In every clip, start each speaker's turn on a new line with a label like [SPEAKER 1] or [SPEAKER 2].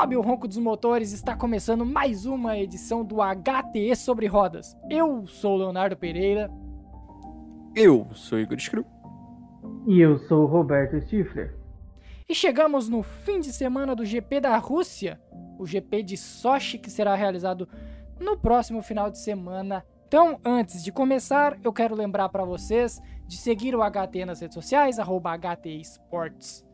[SPEAKER 1] sobe o ronco dos motores, está começando mais uma edição do HTE sobre rodas. Eu sou o Leonardo Pereira.
[SPEAKER 2] Eu sou Igor Screw.
[SPEAKER 3] E eu sou o Roberto Stifler.
[SPEAKER 1] E chegamos no fim de semana do GP da Rússia, o GP de Sochi que será realizado no próximo final de semana. Então, antes de começar, eu quero lembrar para vocês de seguir o HT nas redes sociais, arroba HT Sports,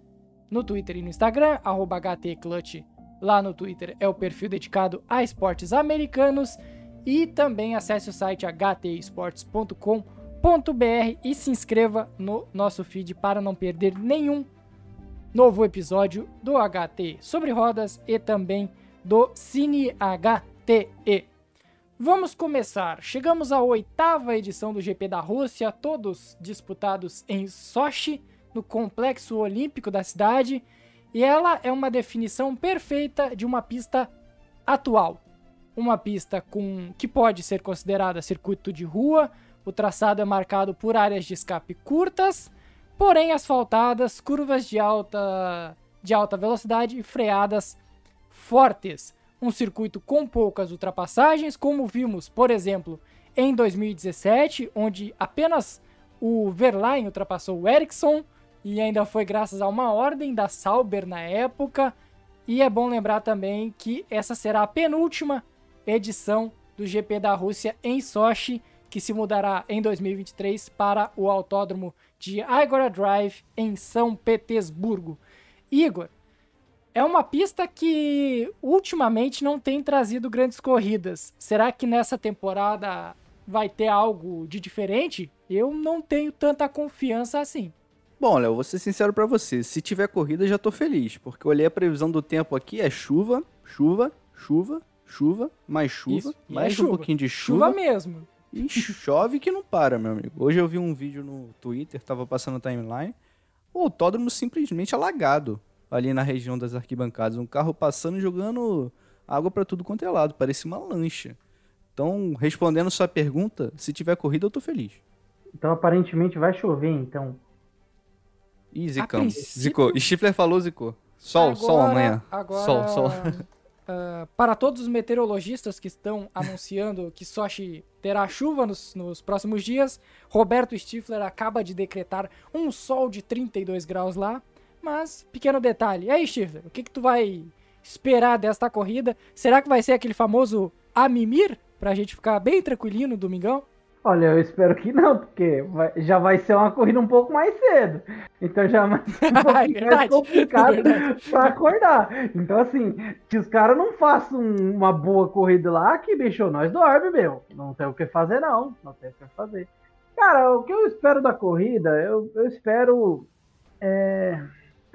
[SPEAKER 1] no Twitter e no Instagram, arroba HT Clutch. Lá no Twitter é o perfil dedicado a esportes americanos. E também acesse o site htesports.com.br e se inscreva no nosso feed para não perder nenhum novo episódio do HT sobre rodas e também do Cine HTE. Vamos começar. Chegamos à oitava edição do GP da Rússia, todos disputados em Sochi, no complexo olímpico da cidade, e ela é uma definição perfeita de uma pista atual. Uma pista com que pode ser considerada circuito de rua, o traçado é marcado por áreas de escape curtas, porém asfaltadas, curvas de alta de alta velocidade e freadas fortes um circuito com poucas ultrapassagens, como vimos, por exemplo, em 2017, onde apenas o Verlaine ultrapassou o Ericsson, e ainda foi graças a uma ordem da Sauber na época. E é bom lembrar também que essa será a penúltima edição do GP da Rússia em Sochi, que se mudará em 2023 para o autódromo de Igora Drive em São Petersburgo. Igor, é uma pista que ultimamente não tem trazido grandes corridas. Será que nessa temporada vai ter algo de diferente? Eu não tenho tanta confiança assim.
[SPEAKER 2] Bom, Léo, vou ser sincero para você. Se tiver corrida, já tô feliz, porque eu olhei a previsão do tempo aqui, é chuva, chuva, chuva, chuva, mais chuva, Isso, mais é um chuva. pouquinho de chuva.
[SPEAKER 1] Chuva mesmo.
[SPEAKER 2] E chove que não para, meu amigo. Hoje eu vi um vídeo no Twitter, tava passando timeline, o autódromo simplesmente alagado ali na região das arquibancadas. Um carro passando jogando água para tudo quanto é lado, parecia uma lancha. Então, respondendo sua pergunta, se tiver corrida, eu tô feliz.
[SPEAKER 3] Então, aparentemente vai chover, então.
[SPEAKER 2] Ih, zicamos. Princípio... Zicou. Stifler falou, zicou. Sol, agora, sol amanhã.
[SPEAKER 1] Agora,
[SPEAKER 2] sol, sol.
[SPEAKER 1] Uh, para todos os meteorologistas que estão anunciando que Sochi terá chuva nos, nos, próximos dias, Roberto Stifler acaba de decretar um sol de 32 graus lá. Mas, pequeno detalhe. E aí, Stifler, o que, que tu vai esperar desta corrida? Será que vai ser aquele famoso Amimir? Pra gente ficar bem tranquilinho no domingão?
[SPEAKER 3] Olha, eu espero que não, porque vai, já vai ser uma corrida um pouco mais cedo. Então já vai ser um pouco é mais complicado é para acordar. Então, assim, que os caras não façam uma boa corrida lá, que bicho, nós dorme, meu. Não tem o que fazer, não. Não tem o que fazer. Cara, o que eu espero da corrida, eu, eu espero. É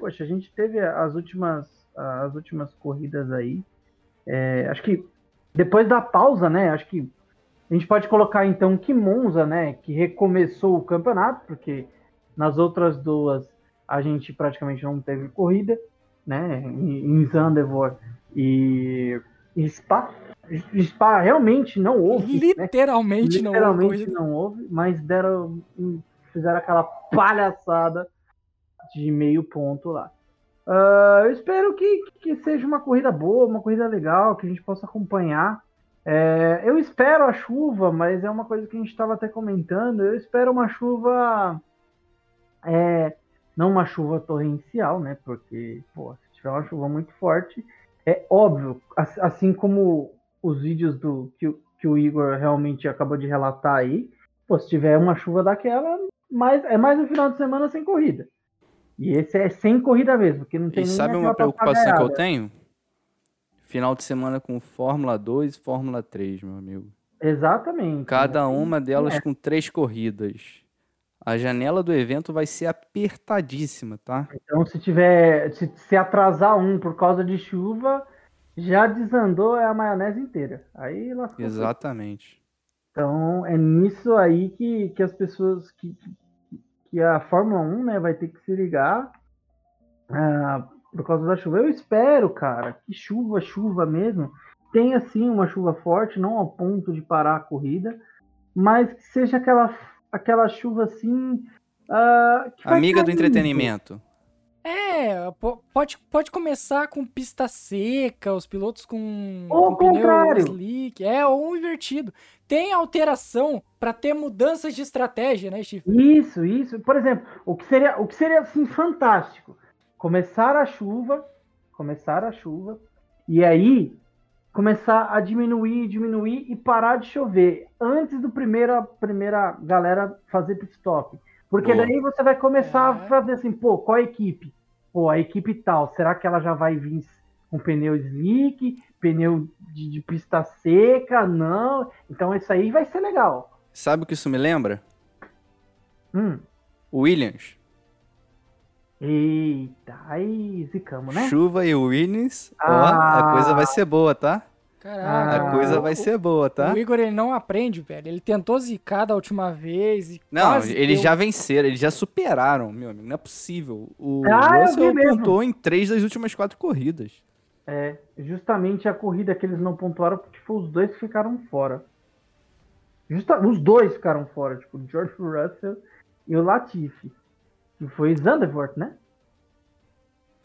[SPEAKER 3] poxa, a gente teve as últimas, as últimas corridas aí. É, acho que depois da pausa, né? Acho que a gente pode colocar então que Monza, né? Que recomeçou o campeonato, porque nas outras duas a gente praticamente não teve corrida, né? Em Zandvoort e, e Spa. Spa realmente não houve.
[SPEAKER 1] Literalmente,
[SPEAKER 3] né? Literalmente não houve. não houve, mas deram, fizeram aquela palhaçada de meio ponto lá. Uh, eu espero que, que seja uma corrida boa, uma corrida legal, que a gente possa acompanhar. É, eu espero a chuva, mas é uma coisa que a gente estava até comentando. Eu espero uma chuva. É, não uma chuva torrencial, né? Porque, pô, se tiver uma chuva muito forte, é óbvio, assim como os vídeos do que, que o Igor realmente acabou de relatar aí, pô, se tiver uma chuva daquela, mais, é mais um final de semana sem corrida. E esse é sem corrida mesmo, que não tem
[SPEAKER 2] E sabe uma preocupação que eu tenho? Final de semana com Fórmula 2 e Fórmula 3, meu amigo.
[SPEAKER 3] Exatamente.
[SPEAKER 2] Cada uma delas é. com três corridas. A janela do evento vai ser apertadíssima, tá?
[SPEAKER 3] Então, se tiver. Se, se atrasar um por causa de chuva, já desandou a maionese inteira. Aí lascou.
[SPEAKER 2] Exatamente.
[SPEAKER 3] Então, é nisso aí que, que as pessoas. Que, que a Fórmula 1 né, vai ter que se ligar uh, por causa da chuva. Eu espero, cara, que chuva, chuva mesmo, tenha sim uma chuva forte, não ao ponto de parar a corrida, mas que seja aquela, aquela chuva assim. Uh,
[SPEAKER 2] Amiga do entretenimento.
[SPEAKER 1] É, pode, pode começar com pista seca, os pilotos com,
[SPEAKER 3] ou
[SPEAKER 1] com
[SPEAKER 3] pneu
[SPEAKER 1] slick, é, ou um invertido. Tem alteração para ter mudanças de estratégia, né, Steve?
[SPEAKER 3] Isso, isso. Por exemplo, o que seria, o que seria assim fantástico, começar a chuva, começar a chuva, e aí começar a diminuir, diminuir e parar de chover antes do primeira primeira galera fazer pit stop. Porque Boa. daí você vai começar é. a fazer assim, pô, qual a equipe? Pô, a equipe tal, será que ela já vai vir com pneu slick, pneu de, de pista seca? Não. Então isso aí vai ser legal.
[SPEAKER 2] Sabe o que isso me lembra?
[SPEAKER 3] Hum.
[SPEAKER 2] Williams.
[SPEAKER 3] Eita, aí zicamos, né?
[SPEAKER 2] Chuva e Williams, ah. ó, a coisa vai ser boa, tá?
[SPEAKER 1] Caraca.
[SPEAKER 2] A coisa vai ser boa, tá?
[SPEAKER 1] O Igor, ele não aprende, velho. Ele tentou zicar da última vez e
[SPEAKER 2] Não, eles deu. já venceram, eles já superaram, meu amigo. Não é possível. O ah, Russell pontuou em três das últimas quatro corridas.
[SPEAKER 3] É, justamente a corrida que eles não pontuaram porque foi os dois que ficaram fora. Justa, os dois ficaram fora, tipo, o George Russell e o Latifi. Que foi Zandvoort, né?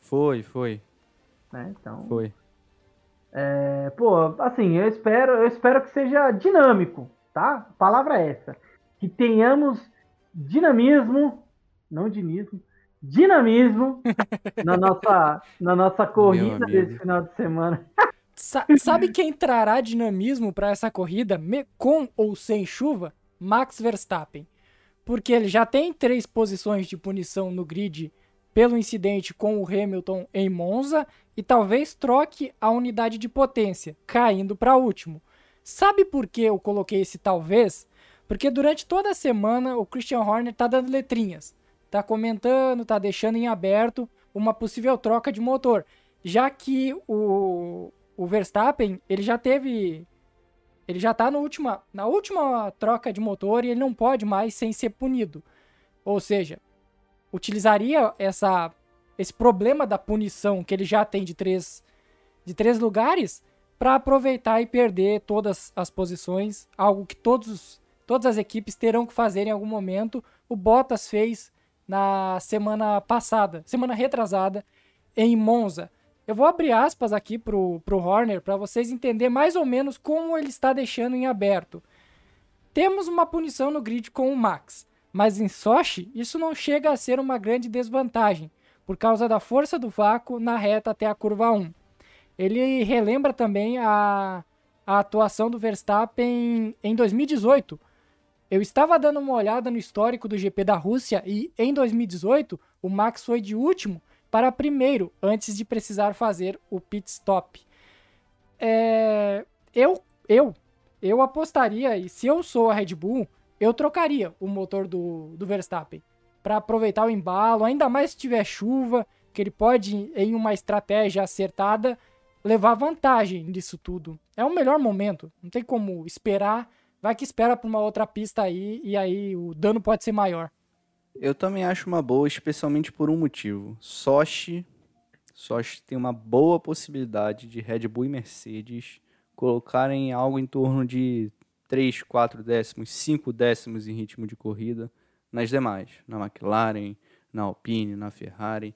[SPEAKER 2] Foi, foi.
[SPEAKER 3] É, então...
[SPEAKER 2] Foi.
[SPEAKER 3] É, pô, assim, eu espero, eu espero que seja dinâmico, tá? A palavra é essa. Que tenhamos dinamismo, não dinismo, dinamismo na nossa, na nossa corrida desse final de semana.
[SPEAKER 1] Sabe quem trará dinamismo para essa corrida, com ou sem chuva? Max Verstappen. Porque ele já tem três posições de punição no grid pelo incidente com o Hamilton em Monza e talvez troque a unidade de potência, caindo para último. Sabe por que eu coloquei esse talvez? Porque durante toda a semana o Christian Horner tá dando letrinhas, tá comentando, tá deixando em aberto uma possível troca de motor, já que o, o Verstappen ele já teve ele já tá no última, na última troca de motor e ele não pode mais sem ser punido. Ou seja, utilizaria essa, esse problema da punição que ele já tem de três, de três lugares para aproveitar e perder todas as posições, algo que todos, todas as equipes terão que fazer em algum momento. O Bottas fez na semana passada, semana retrasada, em Monza. Eu vou abrir aspas aqui pro, pro Horner para vocês entenderem mais ou menos como ele está deixando em aberto. Temos uma punição no grid com o Max. Mas em Sochi, isso não chega a ser uma grande desvantagem, por causa da força do vácuo na reta até a curva 1. Ele relembra também a, a atuação do Verstappen em 2018. Eu estava dando uma olhada no histórico do GP da Rússia e em 2018 o Max foi de último para primeiro antes de precisar fazer o pit stop. É, eu, eu, eu apostaria e se eu sou a Red Bull, eu trocaria o motor do, do Verstappen para aproveitar o embalo, ainda mais se tiver chuva, que ele pode, em uma estratégia acertada, levar vantagem disso tudo. É o melhor momento, não tem como esperar, vai que espera para uma outra pista aí e aí o dano pode ser maior.
[SPEAKER 2] Eu também acho uma boa, especialmente por um motivo. Sochi, Sochi tem uma boa possibilidade de Red Bull e Mercedes colocarem algo em torno de 3, 4 décimos, 5 décimos em ritmo de corrida nas demais, na McLaren, na Alpine, na Ferrari.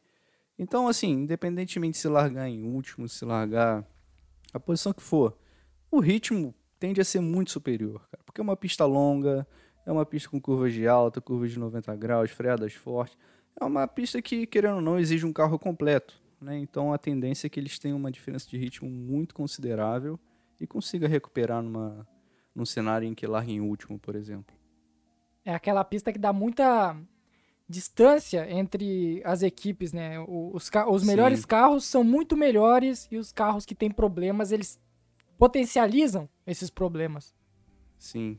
[SPEAKER 2] Então, assim, independentemente de se largar em último, se largar a posição que for, o ritmo tende a ser muito superior, cara, porque é uma pista longa, é uma pista com curvas de alta, curvas de 90 graus, freadas fortes. É uma pista que, querendo ou não, exige um carro completo. Né? Então a tendência é que eles tenham uma diferença de ritmo muito considerável e consiga recuperar numa, num cenário em que larga em último, por exemplo.
[SPEAKER 1] É aquela pista que dá muita distância entre as equipes, né? Os, os melhores Sim. carros são muito melhores e os carros que têm problemas, eles potencializam esses problemas.
[SPEAKER 2] Sim.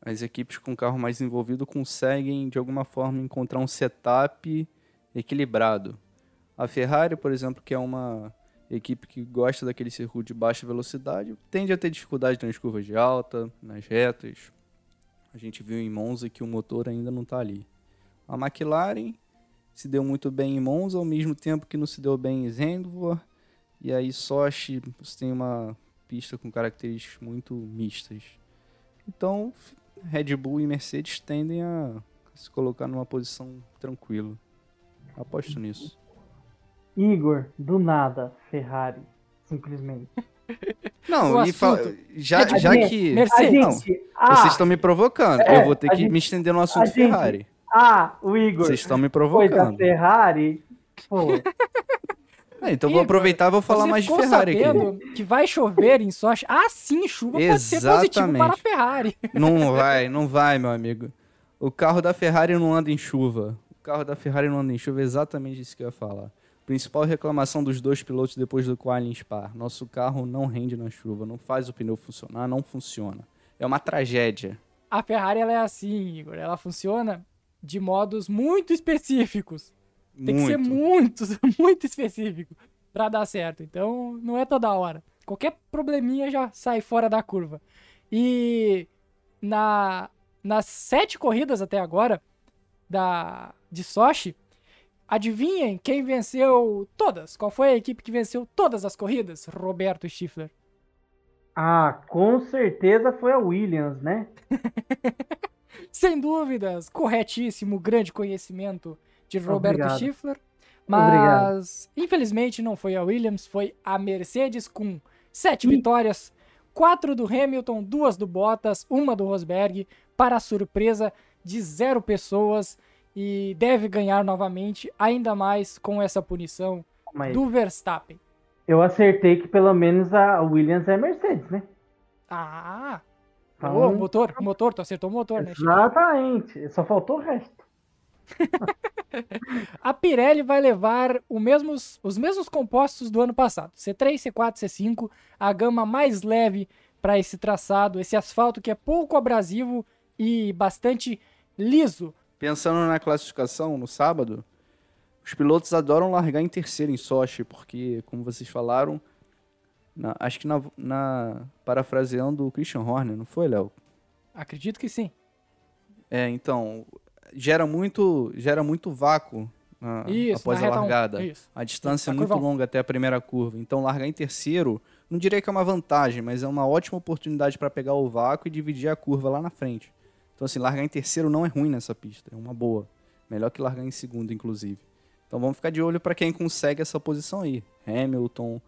[SPEAKER 2] As equipes com carro mais envolvido conseguem, de alguma forma, encontrar um setup equilibrado. A Ferrari, por exemplo, que é uma equipe que gosta daquele circuito de baixa velocidade tende a ter dificuldade nas curvas de alta, nas retas. A gente viu em Monza que o motor ainda não está ali. A McLaren se deu muito bem em Monza, ao mesmo tempo que não se deu bem em Zandvoort. E aí Sochi tem uma pista com características muito mistas. Então, Red Bull e Mercedes tendem a se colocar numa posição tranquila. Aposto nisso.
[SPEAKER 3] Igor, do nada, Ferrari. Simplesmente.
[SPEAKER 2] Não, e fa... já, já
[SPEAKER 3] gente-
[SPEAKER 2] que.
[SPEAKER 1] Mercedes.
[SPEAKER 2] Não,
[SPEAKER 3] gente. Ah,
[SPEAKER 2] vocês estão me provocando.
[SPEAKER 3] É,
[SPEAKER 2] eu vou ter que
[SPEAKER 3] gente-
[SPEAKER 2] me estender no assunto
[SPEAKER 3] gente-
[SPEAKER 2] Ferrari.
[SPEAKER 3] ah, o Igor.
[SPEAKER 2] Vocês estão me
[SPEAKER 3] Foi da
[SPEAKER 2] provocando.
[SPEAKER 3] Ferrari. Pô,
[SPEAKER 2] Ah, então eu vou
[SPEAKER 1] Igor,
[SPEAKER 2] aproveitar e vou falar mais de Ferrari aqui.
[SPEAKER 1] que vai chover em Sochi? Ah, sim, chuva pode ser positivo
[SPEAKER 2] Exatamente.
[SPEAKER 1] para a Ferrari.
[SPEAKER 2] Não vai, não vai, meu amigo. O carro da Ferrari não anda em chuva. O carro da Ferrari não anda em chuva, é exatamente isso que eu ia falar. Principal reclamação dos dois pilotos depois do quali em Spa. Nosso carro não rende na chuva, não faz o pneu funcionar, não funciona. É uma tragédia.
[SPEAKER 1] A Ferrari ela é assim, Igor. Ela funciona de modos muito específicos. Tem que ser muito, muito específico pra dar certo. Então, não é toda hora. Qualquer probleminha já sai fora da curva. E na, nas sete corridas até agora da de Sochi, adivinhem quem venceu todas? Qual foi a equipe que venceu todas as corridas? Roberto Stifler.
[SPEAKER 3] ah, com certeza foi a Williams, né?
[SPEAKER 1] Sem dúvidas, corretíssimo, grande conhecimento de Roberto
[SPEAKER 3] Obrigado.
[SPEAKER 1] Schiffler.
[SPEAKER 3] Obrigado.
[SPEAKER 1] Mas, infelizmente, não foi a Williams, foi a Mercedes com sete vitórias, quatro do Hamilton, duas do Bottas, uma do Rosberg, para a surpresa de zero pessoas e deve ganhar novamente, ainda mais com essa punição
[SPEAKER 3] Mas
[SPEAKER 1] do Verstappen.
[SPEAKER 3] eu acertei que pelo menos a Williams é Mercedes, né?
[SPEAKER 1] Ah!
[SPEAKER 3] Então-
[SPEAKER 1] Ô, motor, motor, tu acertou o motor, né? Chico?
[SPEAKER 3] Exatamente. Só faltou o resto.
[SPEAKER 1] A Pirelli vai levar mesmos- os mesmos compostos do ano passado. C3, C4, C5, a gama mais leve para esse traçado, esse asfalto que é pouco abrasivo e bastante liso.
[SPEAKER 2] Pensando na classificação no sábado, os pilotos adoram largar em terceiro em Sochi, porque, como vocês falaram, na- acho que na, na- parafraseando o Christian Horner, não foi, Léo?
[SPEAKER 1] Acredito que sim.
[SPEAKER 2] É, então, gera muito, gera muito vácuo na-
[SPEAKER 1] Isso,
[SPEAKER 2] após
[SPEAKER 1] na
[SPEAKER 2] a
[SPEAKER 1] um.
[SPEAKER 2] largada.
[SPEAKER 1] Isso.
[SPEAKER 2] A distância é muito
[SPEAKER 1] curva um.
[SPEAKER 2] longa até a primeira curva. Então, largar em terceiro, não diria que é uma vantagem, mas é uma ótima oportunidade para pegar o vácuo e dividir a curva lá na frente. Então, assim, largar em terceiro não é ruim nessa pista, é uma boa. Melhor que largar em segundo, inclusive. Então, vamos ficar de olho para quem consegue essa posição aí. Hamilton,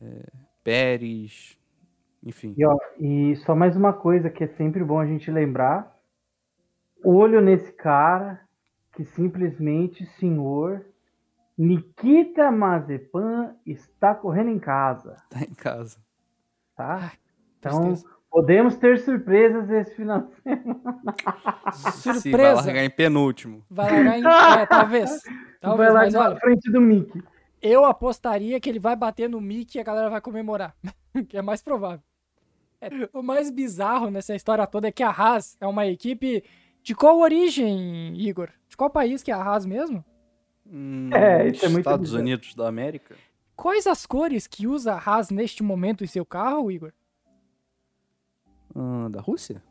[SPEAKER 2] é, Pérez, enfim.
[SPEAKER 3] E, ó, e só mais uma coisa que é sempre bom a gente lembrar. Olho nesse cara que simplesmente, senhor, Nikita Mazepan está correndo em casa,
[SPEAKER 2] Tá em casa.
[SPEAKER 3] tá? Então,
[SPEAKER 1] Tristeza.
[SPEAKER 3] podemos ter surpresas esse final de semana.
[SPEAKER 2] Se vai
[SPEAKER 1] Surpresa.
[SPEAKER 2] largar em penúltimo.
[SPEAKER 1] Vai largar em... É, talvez. Talvez,
[SPEAKER 3] Vai lá
[SPEAKER 1] mas
[SPEAKER 3] na frente do Mickey.
[SPEAKER 1] eu apostaria que ele vai bater no Mickey e a galera vai comemorar. que é mais provável. É, o mais bizarro nessa história toda é que a Haas é uma equipe de qual origem, Igor? De qual país que é a Haas mesmo?
[SPEAKER 2] Hum,
[SPEAKER 3] É, isso é muito
[SPEAKER 2] Estados
[SPEAKER 3] bizarro.
[SPEAKER 2] Unidos da América?
[SPEAKER 1] Quais as cores que usa a Haas neste momento em seu carro, Igor?
[SPEAKER 2] Ah, da Rússia?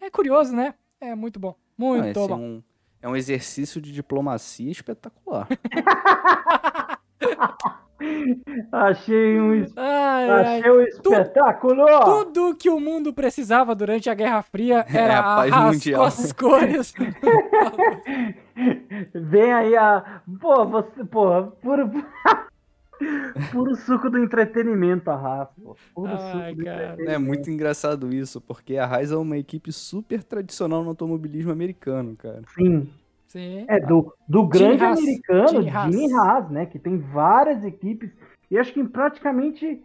[SPEAKER 1] É curioso, né? É muito bom.
[SPEAKER 2] Ah,
[SPEAKER 1] Muito
[SPEAKER 2] esse é
[SPEAKER 1] bom.
[SPEAKER 2] um, é um exercício de diplomacia espetacular.
[SPEAKER 3] Achei um, es-
[SPEAKER 1] Ai, ai.
[SPEAKER 3] achei um espetáculo!
[SPEAKER 1] Tudo que o mundo precisava durante a Guerra Fria era
[SPEAKER 2] É, a
[SPEAKER 1] a
[SPEAKER 2] paz
[SPEAKER 1] Haas
[SPEAKER 2] mundial.
[SPEAKER 1] com as cores.
[SPEAKER 3] Vem aí a. Pô, você. Pô, puro. puro suco do entretenimento, a Rafa. Puro
[SPEAKER 1] Ai,
[SPEAKER 3] suco do
[SPEAKER 1] cara.
[SPEAKER 3] entretenimento.
[SPEAKER 2] É muito engraçado isso, porque a Haas é uma equipe super tradicional no automobilismo americano, cara.
[SPEAKER 3] Sim.
[SPEAKER 1] Sim.
[SPEAKER 3] É do, do grande
[SPEAKER 1] Haas.
[SPEAKER 3] americano,
[SPEAKER 1] Gene
[SPEAKER 3] Gene
[SPEAKER 1] Haas.
[SPEAKER 3] Haas. né? Que tem várias equipes. E acho que em praticamente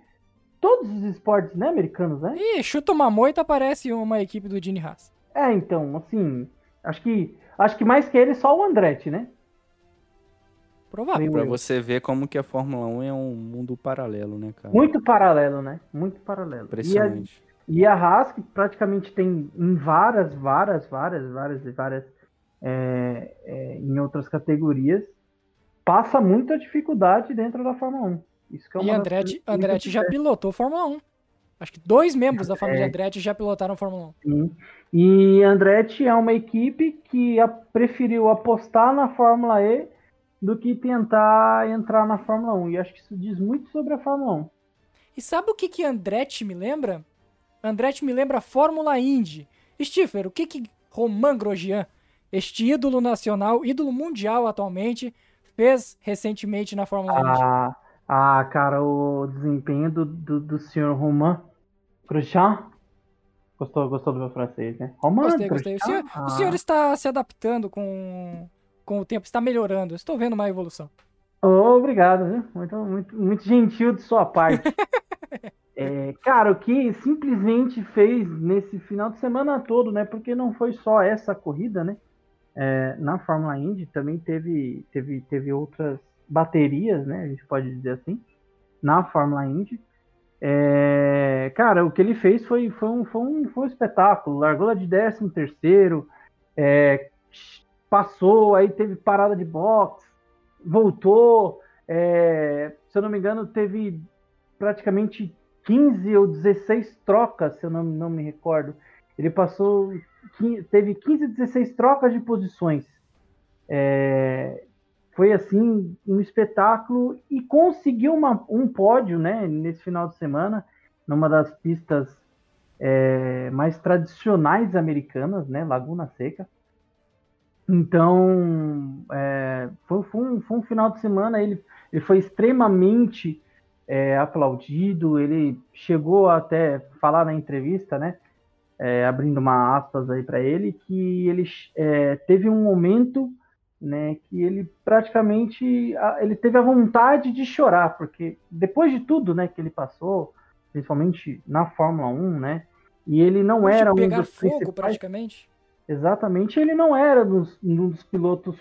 [SPEAKER 3] todos os esportes, né, americanos, né?
[SPEAKER 1] Ih, chuta uma moita, parece uma equipe do Gene Haas.
[SPEAKER 3] É, então, assim. Acho que. Acho que mais que ele, só o Andretti, né?
[SPEAKER 1] Provável.
[SPEAKER 2] Pra você ver como que a Fórmula 1 é um mundo paralelo, né, cara?
[SPEAKER 3] Muito paralelo, né? Muito paralelo. E a,
[SPEAKER 2] impressionante.
[SPEAKER 3] E a Haas, que praticamente tem em várias, várias, várias, várias e várias é, é, em outras categorias, passa muita dificuldade dentro da Fórmula 1. Isso que é uma
[SPEAKER 1] E Andretti, Andretti já pilotou Fórmula 1. Acho que dois membros da
[SPEAKER 3] É.
[SPEAKER 1] família Andretti já pilotaram Fórmula 1.
[SPEAKER 3] Sim. E Andretti é uma equipe que a- preferiu apostar na Fórmula E do que tentar entrar na Fórmula 1. E acho que isso diz muito sobre a Fórmula 1.
[SPEAKER 1] E sabe o que que Andretti me lembra? Andretti me lembra Fórmula Indy. Stifler, o que que Romain Grosjean, este ídolo nacional, ídolo mundial atualmente, fez recentemente na Fórmula
[SPEAKER 3] ah, 1. Ah, cara, o desempenho do, do, do senhor Romain Grosjean. Gostou, gostou do meu francês, né?
[SPEAKER 1] Romain gostei, gostei. O senhor, ah. o senhor está se adaptando com, com o tempo, está melhorando. Estou vendo uma evolução.
[SPEAKER 3] Oh, obrigado, viu? Muito, muito, muito gentil de sua parte. é, cara, o que simplesmente fez nesse final de semana todo, né? Porque não foi só essa corrida, né? É, na Fórmula Indy também teve, teve, teve outras baterias, né? A gente pode dizer assim, na Fórmula Indy. É, cara, o que ele fez foi, foi, um, foi, um, foi um espetáculo. Largou lá de 13 terceiro, é, passou, aí teve parada de boxe, voltou. É, se eu não me engano, teve praticamente 15 ou 16 trocas, se eu não, não me recordo. Ele passou, teve 15, 16 trocas de posições. É, foi assim um espetáculo e conseguiu uma, um pódio, né, nesse final de semana, numa das pistas é, mais tradicionais americanas, né, Laguna Seca. Então, é, foi, foi, um, foi, um, final de semana, ele, ele foi extremamente é, aplaudido, ele chegou até falar na entrevista, né, é, abrindo uma aspas aí para ele, que ele é, teve um momento, né, que ele praticamente, ele teve a vontade de chorar, porque depois de tudo, né, que ele passou, principalmente na Fórmula 1, né, e ele não era um
[SPEAKER 1] dos fogo, praticamente
[SPEAKER 3] Exatamente, ele não era dos, um dos pilotos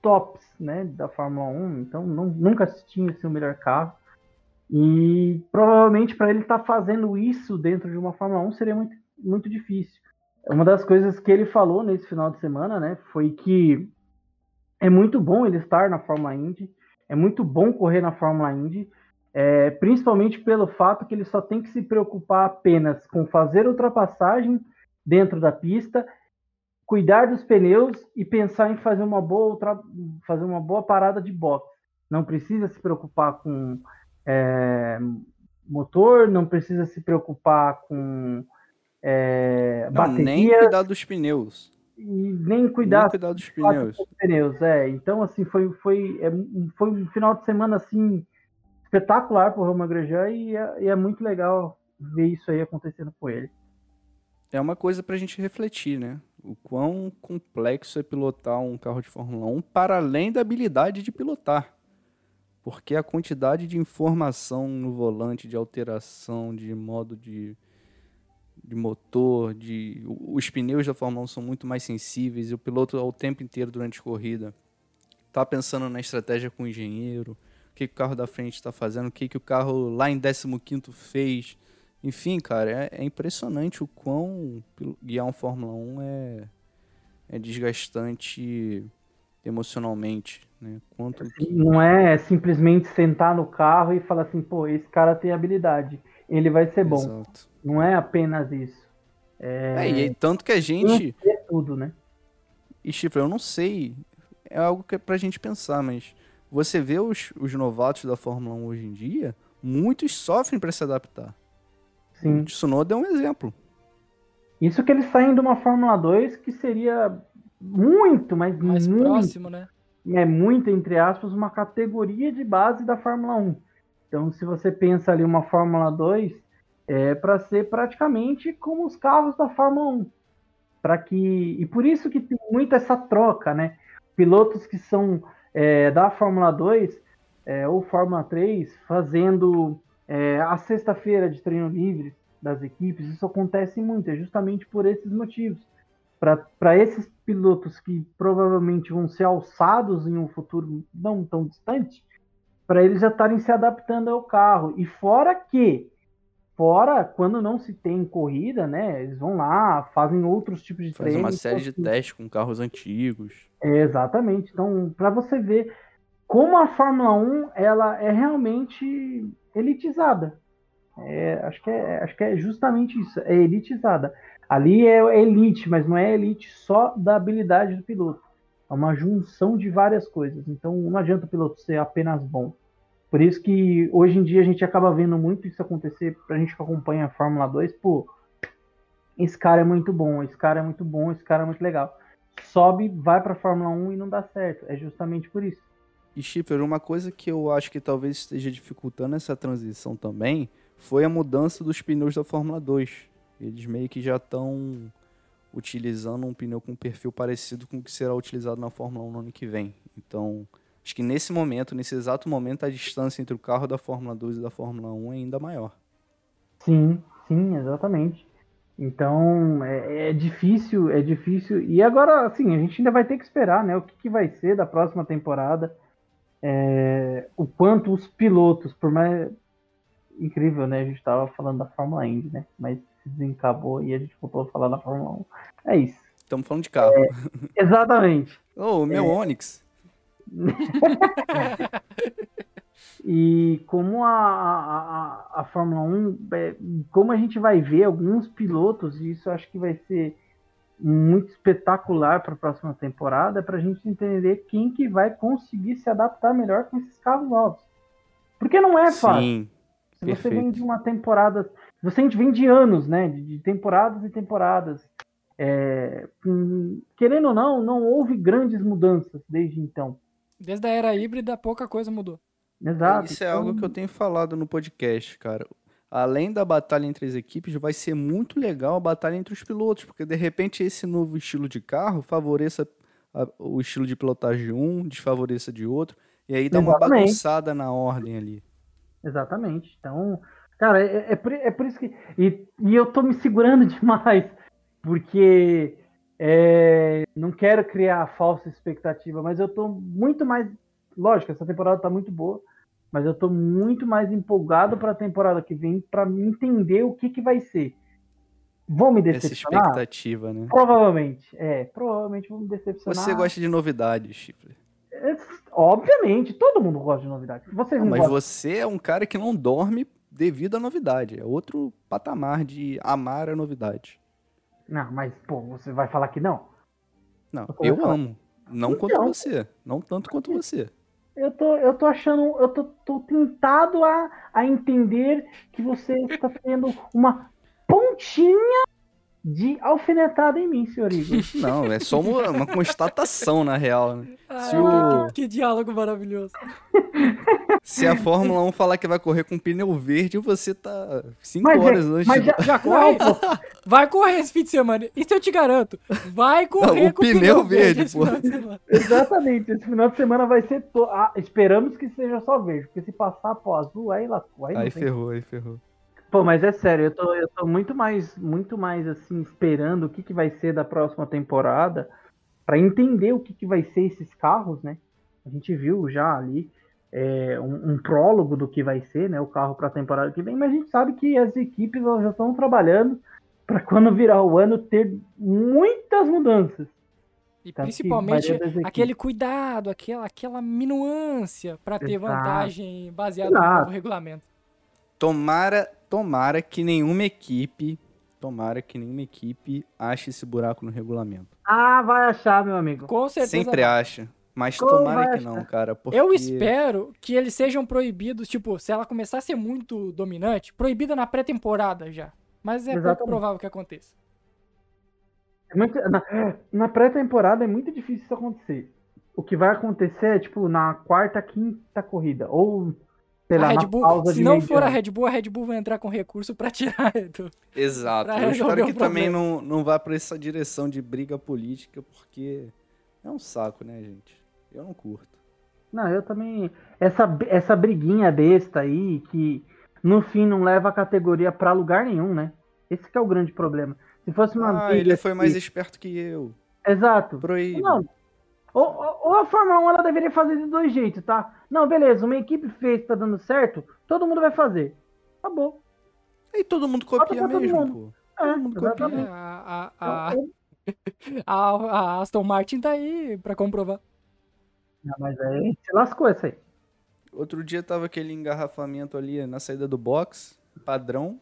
[SPEAKER 3] tops né, da Fórmula 1, então não, nunca tinha seu melhor carro. E provavelmente para ele estar tá fazendo isso dentro de uma Fórmula 1 seria muito, muito difícil. Uma das coisas que ele falou nesse final de semana né, foi que é muito bom ele estar na Fórmula Indy, é muito bom correr na Fórmula Indy, é, principalmente pelo fato que ele só tem que se preocupar apenas com fazer ultrapassagem dentro da pista cuidar dos pneus e pensar em fazer uma boa outra, fazer uma boa parada de boxe. Não precisa se preocupar com é, motor, não precisa se preocupar com é, não, bateria.
[SPEAKER 2] Nem cuidar dos pneus.
[SPEAKER 3] E nem cuidar, nem
[SPEAKER 2] cuidar dos pneus.
[SPEAKER 3] Pneus. É, então, assim, foi, foi, é, foi um final de semana assim, espetacular para o Romain Grosjean e é, e é muito legal ver isso aí acontecendo com ele.
[SPEAKER 2] É uma coisa para a gente refletir, né? o quão complexo é pilotar um carro de Fórmula 1 para além da habilidade de pilotar. Porque a quantidade de informação no volante, de alteração, de modo de, de motor, de os pneus da Fórmula 1 são muito mais sensíveis e o piloto ao tempo inteiro durante a corrida está pensando na estratégia com o engenheiro, o que, que o carro da frente está fazendo, o que, que o carro lá em 15º fez, enfim, cara, é, é, impressionante o quão guiar um Fórmula 1 é, é desgastante emocionalmente, né? Quanto
[SPEAKER 3] que... Não é simplesmente sentar no carro e falar assim, pô, esse cara tem habilidade, ele vai ser bom. Exato. Não é apenas isso.
[SPEAKER 2] É, é e tanto que a gente...
[SPEAKER 3] É tudo, né?
[SPEAKER 2] E, Chifre, eu não sei, é algo que é pra gente pensar, mas você vê os, os novatos da Fórmula 1 hoje em dia, muitos sofrem para se adaptar. Sim. O Tsunoda é um exemplo.
[SPEAKER 3] Isso que eles saem de uma Fórmula 2 que seria muito, mas
[SPEAKER 1] mais
[SPEAKER 3] muito,
[SPEAKER 1] próximo, né?
[SPEAKER 3] É muito, entre aspas, uma categoria de base da Fórmula 1. Então, se você pensa ali uma Fórmula 2, é para ser praticamente como os carros da Fórmula 1. Para que e por isso que tem muito essa troca, né? Pilotos que são é, da Fórmula 2 é, ou Fórmula 3 fazendo é, a sexta-feira de treino livre das equipes, isso acontece muito, é justamente por esses motivos. Para esses pilotos que provavelmente vão ser alçados em um futuro não tão distante, para eles já estarem se adaptando ao carro. E fora que, fora quando não se tem corrida, né? Eles vão lá, fazem outros tipos de
[SPEAKER 2] treinos. Faz uma série de testes com carros antigos.
[SPEAKER 3] É, exatamente. Então, para você ver como a Fórmula 1 ela é realmente elitizada. É, acho, que é, acho que é justamente isso, é elitizada. Ali é elite, mas não é elite só da habilidade do piloto. É uma junção de várias coisas. Então não adianta o piloto ser apenas bom. Por isso que hoje em dia a gente acaba vendo muito isso acontecer pra gente que acompanha a Fórmula 2, pô, esse cara é muito bom, esse cara é muito bom, esse cara é muito legal. Sobe, vai pra Fórmula 1 e não dá certo. É justamente por isso.
[SPEAKER 2] E Schiffer, uma coisa que eu acho que talvez esteja dificultando essa transição também foi a mudança dos pneus da Fórmula 2. Eles meio que já estão utilizando um pneu com perfil parecido com o que será utilizado na Fórmula 1 no ano que vem. Então, acho que nesse momento, nesse exato momento, a distância entre o carro da Fórmula 2 e da Fórmula 1 é ainda maior.
[SPEAKER 3] Sim, sim, exatamente. Então é, é, difícil, é difícil. E agora, assim, a gente ainda vai ter que esperar, né? O que, que vai ser da próxima temporada. É, o quanto os pilotos, por mais incrível, né? A gente estava falando da Fórmula Indy, né? Mas se desencabou e a gente voltou a falar da Fórmula 1. É isso.
[SPEAKER 2] Estamos falando de carro.
[SPEAKER 3] É, exatamente.
[SPEAKER 2] oh, meu é... Onix.
[SPEAKER 3] E como a, a, a Fórmula 1, é, como a gente vai ver alguns pilotos, e isso acho que vai ser muito espetacular para a próxima temporada, para a gente entender quem que vai conseguir se adaptar melhor com esses carros novos. Porque não é fácil. Sim, se perfeito. você vem de uma temporada, você vem de anos, né? De, de temporadas e temporadas. É, querendo ou não, não houve grandes mudanças desde então.
[SPEAKER 1] Desde a era híbrida, pouca coisa mudou.
[SPEAKER 3] Exato.
[SPEAKER 2] Isso é algo que eu tenho falado no podcast, cara. Além da batalha entre as equipes, vai ser muito legal a batalha entre os pilotos, porque de repente esse novo estilo de carro favoreça a, o estilo de pilotagem de um, desfavoreça de outro, e aí dá Exatamente. uma bagunçada na ordem ali.
[SPEAKER 3] Exatamente. Então, cara, é, é, por, é por isso que. E, e eu tô me segurando demais, porque é, não quero criar falsa expectativa, mas eu tô muito mais. Lógico, essa temporada tá muito boa mas eu estou muito mais empolgado para a temporada que vem para entender o que, que vai ser. Vou me decepcionar?
[SPEAKER 2] Essa expectativa, né?
[SPEAKER 3] Provavelmente, é, provavelmente vou me decepcionar.
[SPEAKER 2] Você gosta de novidades, Chifre?
[SPEAKER 3] É, obviamente, todo mundo gosta de novidades. Você não,
[SPEAKER 2] mas
[SPEAKER 3] gosta.
[SPEAKER 2] você é um cara que não dorme devido à novidade. É outro patamar de amar a novidade.
[SPEAKER 3] Não, mas, pô, você vai falar que não?
[SPEAKER 2] Não, eu amo. Não então, quanto você. Não tanto quanto você
[SPEAKER 3] eu tô, eu tô achando, eu tô, tô tentado a, a entender que você está tendo uma pontinha de alfinetada em mim, senhor Igor.
[SPEAKER 2] Não, é só uma, uma constatação, na real. Né?
[SPEAKER 1] Ai, o... que, que, diálogo maravilhoso.
[SPEAKER 2] Se a Fórmula 1 falar que vai correr com pneu verde, você tá 5 horas antes.
[SPEAKER 1] Mas já, já corre? vai correr esse fim de semana. Isso eu te garanto. Vai correr Não,
[SPEAKER 2] com pneu, pneu verde, verde pô.
[SPEAKER 3] Exatamente. Esse final de semana vai ser. To... Ah, esperamos que seja só verde. Porque se passar pro azul, aí lascou.
[SPEAKER 2] Aí, aí ferrou, aí ferrou.
[SPEAKER 3] Pô, mas é sério, eu tô, eu tô muito mais, muito mais assim, esperando o que, que vai ser da próxima temporada para entender o que, que vai ser esses carros, né? A gente viu já ali é, um, um, prólogo do que vai ser, né? O carro para a temporada que vem, mas a gente sabe que as equipes já estão trabalhando para quando virar o ano ter muitas mudanças.
[SPEAKER 1] E Tanto principalmente aquele cuidado, aquela, aquela minuância para ter vantagem baseada no regulamento.
[SPEAKER 2] Tomara, tomara que nenhuma equipe, tomara que nenhuma equipe ache esse buraco no regulamento.
[SPEAKER 3] Ah, vai achar, meu amigo.
[SPEAKER 1] Com certeza.
[SPEAKER 2] Sempre vai. acha. Mas Como tomara que não, cara. Porque...
[SPEAKER 1] Eu espero que eles sejam proibidos, tipo, se ela começar a ser muito dominante, proibida na pré-temporada já. Mas é Exatamente. pouco provável que aconteça.
[SPEAKER 3] É muito, na, na pré-temporada é muito difícil isso acontecer. O que vai acontecer é, tipo, na quarta, quinta corrida. Ou
[SPEAKER 1] sei lá, Red Bull, se não for a Red Bull, a Red Bull vai entrar com recurso para tirar
[SPEAKER 2] do, Exato. Pra Eu espero que também não, não vá para essa direção de briga política, porque é um saco, né, gente? Eu não curto.
[SPEAKER 3] Não, eu também. Essa, essa briguinha besta aí, que no fim não leva a categoria para lugar nenhum, né? Esse é o grande problema. Se fosse uma.
[SPEAKER 2] Ah, ele foi mais esperto que eu.
[SPEAKER 3] Exato.
[SPEAKER 2] Proíbe. Não,
[SPEAKER 3] ou, ou, a Fórmula 1 ela deveria fazer de dois jeitos, tá? Não, beleza, uma equipe fez, tá dando certo, todo mundo vai fazer. Acabou.
[SPEAKER 2] E todo mundo copia mesmo, mundo. pô. É, todo mundo copia.
[SPEAKER 1] A, a, a, a, a, Aston Martin tá aí pra comprovar.
[SPEAKER 3] Não, mas aí se lascou essa aí.
[SPEAKER 2] Outro dia tava aquele engarrafamento ali na saída do box, padrão.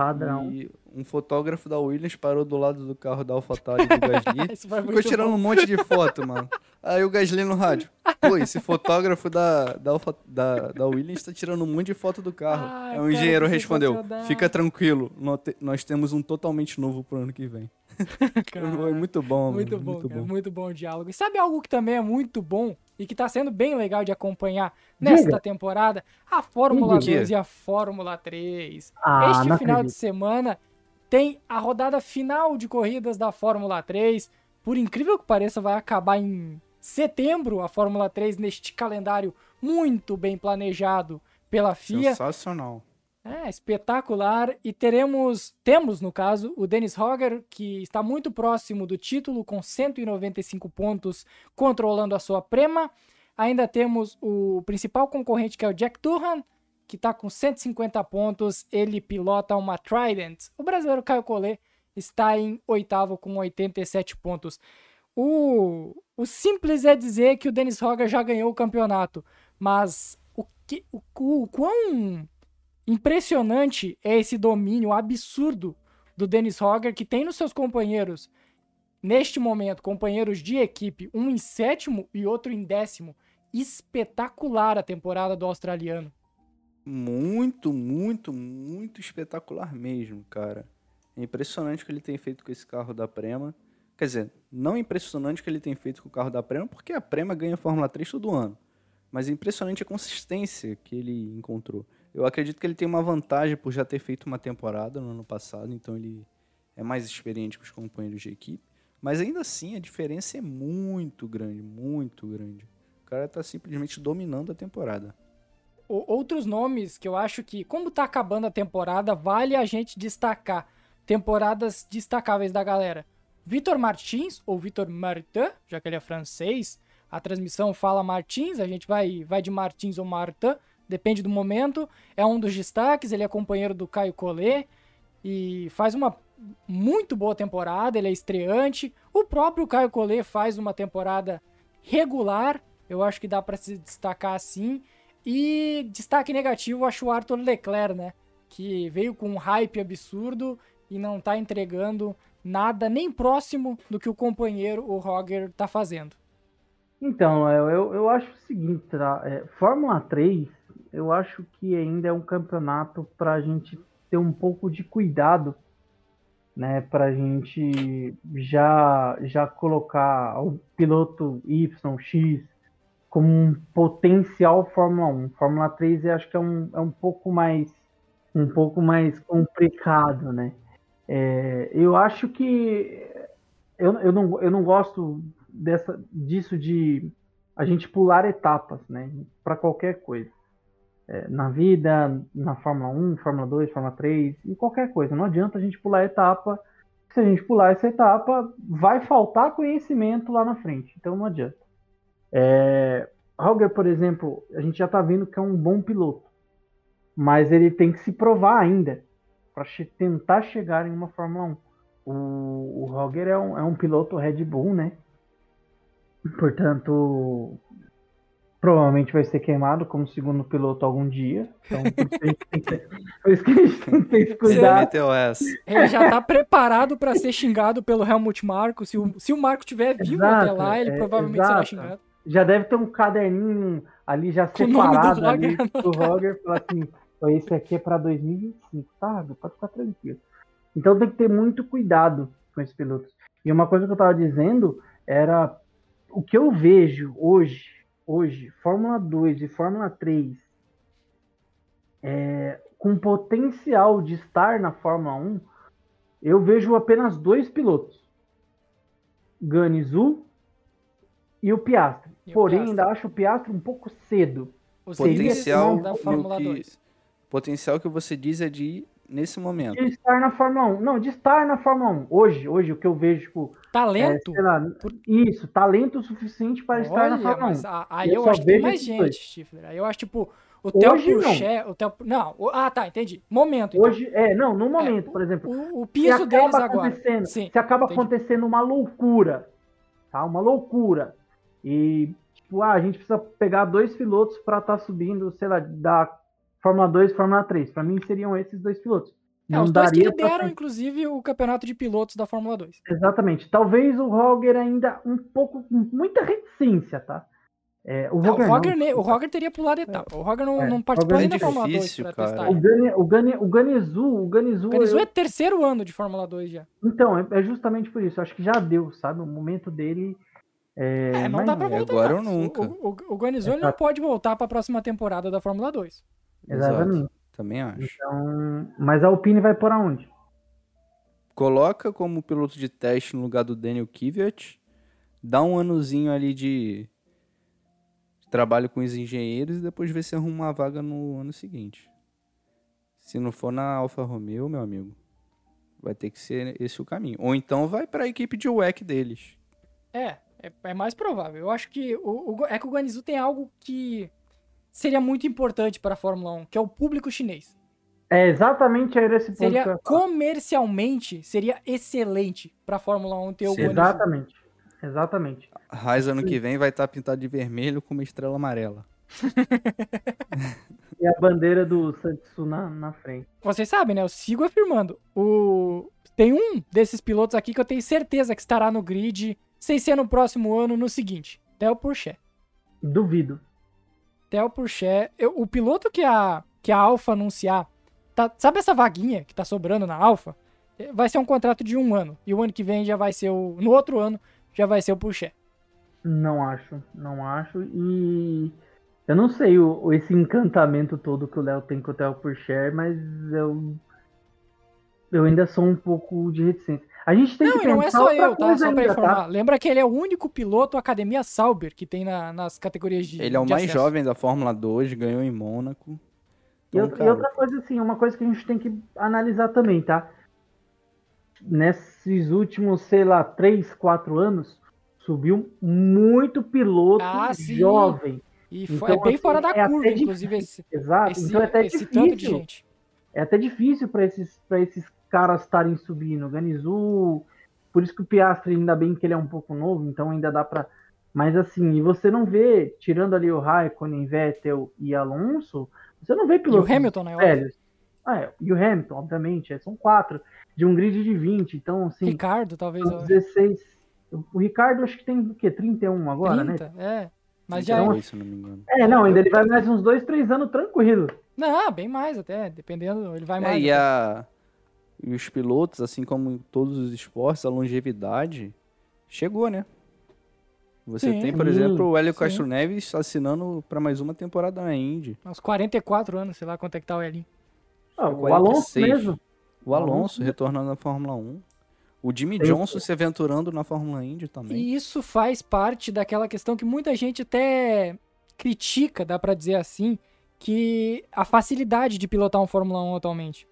[SPEAKER 3] Padrão.
[SPEAKER 2] E um fotógrafo da Williams parou do lado do carro da AlphaTauri do Gasly. ficou tirando bom. um monte de foto, mano. Aí o Gasly no rádio. Pô, esse fotógrafo da, da, Alpha, da, da Williams tá tirando um monte de foto do carro. Ai, Aí o engenheiro respondeu: Fica tranquilo, nós temos um totalmente novo pro ano que vem. Foi muito bom,
[SPEAKER 1] muito
[SPEAKER 2] mano,
[SPEAKER 1] bom, muito cara, bom. Muito bom o diálogo. E sabe algo que também é muito bom? E que está sendo bem legal de acompanhar nesta Diga. temporada, a Fórmula Diga. 2 e a Fórmula 3. Ah, este final acredito. de semana tem a rodada final de corridas da Fórmula 3. Por incrível que pareça, vai acabar em setembro a Fórmula 3 neste calendário muito bem planejado pela FIA.
[SPEAKER 2] Sensacional.
[SPEAKER 1] É, espetacular. E teremos, temos no caso, o Dennis Hogger, que está muito próximo do título, com 195 pontos, controlando a sua prema. Ainda temos o principal concorrente, que é o Jack Durham, que está com 150 pontos. Ele pilota uma Trident. O brasileiro Caio Collet está em oitavo com 87 pontos. O, o simples é dizer que o Dennis Hogger já ganhou o campeonato, mas o, que, o, o quão Impressionante é esse domínio absurdo do Dennis Hogger, que tem nos seus companheiros, neste momento, companheiros de equipe, um em sétimo e outro em décimo. Espetacular a temporada do australiano.
[SPEAKER 2] Muito, muito, muito espetacular mesmo, cara. É impressionante o que ele tem feito com esse carro da Prema. Quer dizer, não impressionante o que ele tem feito com o carro da Prema, porque a Prema ganha a Fórmula 3 todo ano. Mas é impressionante a consistência que ele encontrou. Eu acredito que ele tem uma vantagem por já ter feito uma temporada no ano passado, então ele é mais experiente que os companheiros de equipe. Mas ainda assim, a diferença é muito grande, muito grande. O cara está simplesmente dominando a temporada.
[SPEAKER 1] Outros nomes que eu acho que, como está acabando a temporada, vale a gente destacar. Temporadas destacáveis da galera. Vitor Martins, ou Vitor Martin, já que ele é francês, a transmissão fala Martins, a gente vai, vai de Martins ou Martin depende do momento. É um dos destaques, ele é companheiro do Caio Collet e faz uma muito boa temporada, ele é estreante. O próprio Caio Collet faz uma temporada regular, eu acho que dá para se destacar assim. E destaque negativo, acho o Arthur Leclerc, né? Que veio com um hype absurdo e não tá entregando nada nem próximo do que o companheiro, o Roger, tá fazendo.
[SPEAKER 3] Então, eu, eu acho o seguinte, tá? É, Fórmula 3 eu acho que ainda é um campeonato para a gente ter um pouco de cuidado, né? Para a gente já, já colocar o piloto Y, X como um potencial Fórmula 1. Fórmula 3 eu acho que é um, é um pouco mais um pouco mais complicado, né? É, eu acho que eu, eu, não, eu não gosto dessa, disso de a gente pular etapas, né? Para qualquer coisa na vida, na Fórmula 1, Fórmula 2, Fórmula 3, em qualquer coisa. Não adianta a gente pular etapa. Se a gente pular essa etapa, vai faltar conhecimento lá na frente. Então não adianta. É, Roger, por exemplo, a gente já está vendo que é um bom piloto, mas ele tem que se provar ainda para tentar chegar em uma Fórmula 1. O, o Roger é um, é um piloto Red Bull, né? Portanto, provavelmente vai ser queimado como segundo piloto algum dia. Então, por isso que a gente tem que ter cuidado.
[SPEAKER 1] Ele já tá preparado para ser xingado pelo Helmut Marko. Se o, se o Marco tiver vivo exato, até lá, ele é, provavelmente será xingado.
[SPEAKER 3] Já deve ter um caderninho ali já Com separado ali do Roger, falar assim, esse aqui é para 2025, sabe? Pode ficar tranquilo. Então tem que ter muito cuidado com esses pilotos. E uma coisa que eu tava dizendo era o que eu vejo hoje hoje, Fórmula 2 e Fórmula 3, é, com potencial de estar na Fórmula 1, eu vejo apenas dois pilotos: Ganizu e o Piastri. E Porém, o Piastri. ainda acho o Piastri um pouco cedo.
[SPEAKER 2] O potencial da Fórmula que, 2. Potencial que você diz é de nesse momento.
[SPEAKER 3] De estar na Fórmula 1. Não, de estar na Fórmula 1. Hoje, hoje o que eu vejo, tipo.
[SPEAKER 1] Talento?
[SPEAKER 3] É, lá, isso, talento suficiente para Olha, estar na Fórmula 1. Mas
[SPEAKER 1] aí eu, eu acho que tem mais gente, Stifler. Aí eu acho, tipo, o Theo Purcher, o Theo, não, ah, tá, entendi. Momento.
[SPEAKER 3] Então. Hoje, é, não, no momento, é, por exemplo.
[SPEAKER 1] O, o piso deles agora.
[SPEAKER 3] Sim, se acaba entendi. acontecendo uma loucura, tá? Uma loucura. E, tipo, ah, a gente precisa pegar dois pilotos para estar tá subindo, sei lá, da Fórmula 2 e Fórmula 3. Para mim seriam esses dois pilotos.
[SPEAKER 1] É, Não os dois que lideram, pra... inclusive, o campeonato de pilotos da Fórmula 2.
[SPEAKER 3] Exatamente. Talvez o Roger ainda um pouco, com muita reticência, tá?
[SPEAKER 1] É, o, Roger não, o, Roger não, o Roger teria pulado etapa. O Roger não, é, não participou nem da Fórmula 2
[SPEAKER 3] para testar. O, Gani, o, Gani, o Ganizu, o
[SPEAKER 1] eu... é terceiro ano de Fórmula 2 já.
[SPEAKER 3] Então, é, é, justamente por isso. Eu acho que já deu, sabe? O momento dele É,
[SPEAKER 1] É, não
[SPEAKER 3] mas-
[SPEAKER 1] dá pra voltar.
[SPEAKER 2] agora ou nunca.
[SPEAKER 1] O, o, ele não pode voltar pra próxima temporada da Fórmula 2.
[SPEAKER 3] Exatamente.
[SPEAKER 2] Exato. Também acho.
[SPEAKER 3] Então, mas a Alpine vai por aonde?
[SPEAKER 2] Coloca como piloto de teste no lugar do Daniel Kvyat, dá um anozinho ali de trabalho com os engenheiros e depois vê se arruma uma vaga no ano seguinte. Se não for na Alfa Romeo, meu amigo, vai ter que ser esse o caminho. Ou então vai para a equipe de WEC deles.
[SPEAKER 1] É, é, é mais provável. Eu acho que o, o, é que o Guanizu tem algo que seria muito importante para a Fórmula 1, que é o público chinês.
[SPEAKER 3] É exatamente aí esse ponto que eu
[SPEAKER 1] Seria comercialmente, seria excelente para a Fórmula 1 ter o.
[SPEAKER 3] Exatamente. Exatamente.
[SPEAKER 2] A Raiz ano que vem vai estar pintado de vermelho com uma estrela amarela.
[SPEAKER 3] E a bandeira do Santos na, na frente.
[SPEAKER 1] Vocês sabem, né? Eu sigo afirmando. O... Tem um desses pilotos aqui que eu tenho certeza que estará no grid, sem ser no próximo ano, no seguinte. Theo Pourchaire.
[SPEAKER 3] Duvido.
[SPEAKER 1] Theo eu- o piloto que a, que a Alfa anunciar, tá- sabe essa vaguinha que tá sobrando na Alfa? É, Vai ser um contrato de um ano. E o ano que vem já vai ser o. No outro ano, já vai ser o Pourchaire.
[SPEAKER 3] Não acho. Não acho. E eu não sei o, esse encantamento todo que o Léo tem com o Theo mas eu. Eu ainda sou um pouco de reticência. A gente tem
[SPEAKER 1] Não,
[SPEAKER 3] que
[SPEAKER 1] e não é
[SPEAKER 3] pensar
[SPEAKER 1] só eu, tá? Só pra
[SPEAKER 3] ainda,
[SPEAKER 1] informar.
[SPEAKER 3] tá?
[SPEAKER 1] Lembra que ele é o único piloto Academia Sauber que tem na- nas categorias de.
[SPEAKER 2] Ele é o mais
[SPEAKER 1] acesso.
[SPEAKER 2] jovem da Fórmula 2, ganhou em Mônaco.
[SPEAKER 3] E,
[SPEAKER 2] Então,
[SPEAKER 3] outra- e
[SPEAKER 2] cara,
[SPEAKER 3] outra coisa, assim, uma coisa que a gente tem que analisar também, tá? Nesses últimos, sei lá, 3, 4 anos, subiu muito piloto
[SPEAKER 1] Ah,
[SPEAKER 3] jovem.
[SPEAKER 1] E foi,
[SPEAKER 3] Então,
[SPEAKER 1] é bem
[SPEAKER 3] assim,
[SPEAKER 1] fora da
[SPEAKER 3] é
[SPEAKER 1] curva, inclusive, esse,
[SPEAKER 3] Exato.
[SPEAKER 1] esse,
[SPEAKER 3] então é até
[SPEAKER 1] esse tanto de
[SPEAKER 3] difícil.
[SPEAKER 1] gente.
[SPEAKER 3] É até difícil para esses, pra esses caras estarem subindo. Ganizu, por isso que o Piastri, ainda bem que ele é um pouco novo, então ainda dá para. Mas assim, e você não vê, tirando ali o Raikkonen, Vettel e Alonso, você não vê
[SPEAKER 1] E o Hamilton, né?
[SPEAKER 3] velhos. Ah, é, e o Hamilton, obviamente, é, são quatro, de um grid de 20, então assim,
[SPEAKER 1] Ricardo, talvez.
[SPEAKER 3] são
[SPEAKER 1] ó,
[SPEAKER 3] 16. O Ricardo acho que tem o quê? 31 agora, né?
[SPEAKER 1] 30, é. Mas já.
[SPEAKER 3] Então,
[SPEAKER 2] 32, se eu não me engano.
[SPEAKER 3] É, não, ainda ele vai mais uns 2, 3 anos tranquilo.
[SPEAKER 1] Não, bem mais até, dependendo, ele vai
[SPEAKER 2] É,
[SPEAKER 1] mais.
[SPEAKER 2] e,
[SPEAKER 1] até.
[SPEAKER 2] E os pilotos, assim como em todos os esportes, a longevidade chegou, né? Você
[SPEAKER 1] Sim.
[SPEAKER 2] tem, por exemplo, o Hélio
[SPEAKER 1] Sim.
[SPEAKER 2] Castro Neves assinando para mais uma temporada na Indy.
[SPEAKER 1] Uns 44 anos, sei lá quanto é que tá o Elinho.
[SPEAKER 3] Ah, o
[SPEAKER 2] 46.
[SPEAKER 3] Alonso mesmo.
[SPEAKER 2] O Alonso
[SPEAKER 3] Alonso.
[SPEAKER 2] retornando na Fórmula 1. O Jimmy
[SPEAKER 3] Sim.
[SPEAKER 2] Johnson se aventurando na Fórmula Indy também.
[SPEAKER 1] E isso faz parte daquela questão que muita gente até critica, dá pra dizer assim, que a facilidade de pilotar um Fórmula 1 atualmente.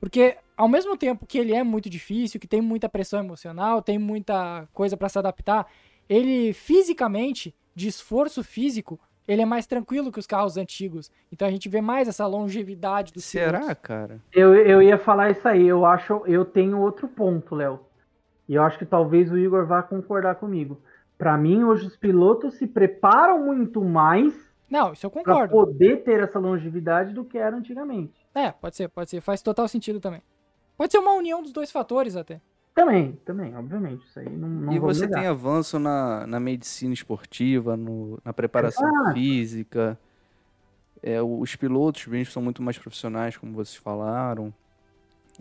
[SPEAKER 1] Porque ao mesmo tempo que ele é muito difícil, que tem muita pressão emocional, tem muita coisa pra se adaptar, ele fisicamente, de esforço físico, ele é mais tranquilo que os carros antigos. Então a gente vê mais essa longevidade dos
[SPEAKER 2] Será,
[SPEAKER 1] pilotos.
[SPEAKER 2] cara?
[SPEAKER 3] Eu, eu ia falar isso aí. Eu acho, eu tenho outro ponto, Léo. E eu acho que talvez o Igor vá concordar comigo. Pra mim, hoje os pilotos se preparam muito mais
[SPEAKER 1] Não, isso eu
[SPEAKER 3] pra
[SPEAKER 1] concordo.
[SPEAKER 3] poder ter essa longevidade do que era antigamente.
[SPEAKER 1] É, pode ser, pode ser. Faz total sentido também. Pode ser uma união dos dois fatores até.
[SPEAKER 3] Também, também, obviamente. Isso aí não, não
[SPEAKER 2] e você
[SPEAKER 3] negar.
[SPEAKER 2] tem avanço na, na medicina esportiva, no- na preparação
[SPEAKER 3] Exato.
[SPEAKER 2] física. É, os pilotos mesmo são muito mais profissionais, como vocês falaram.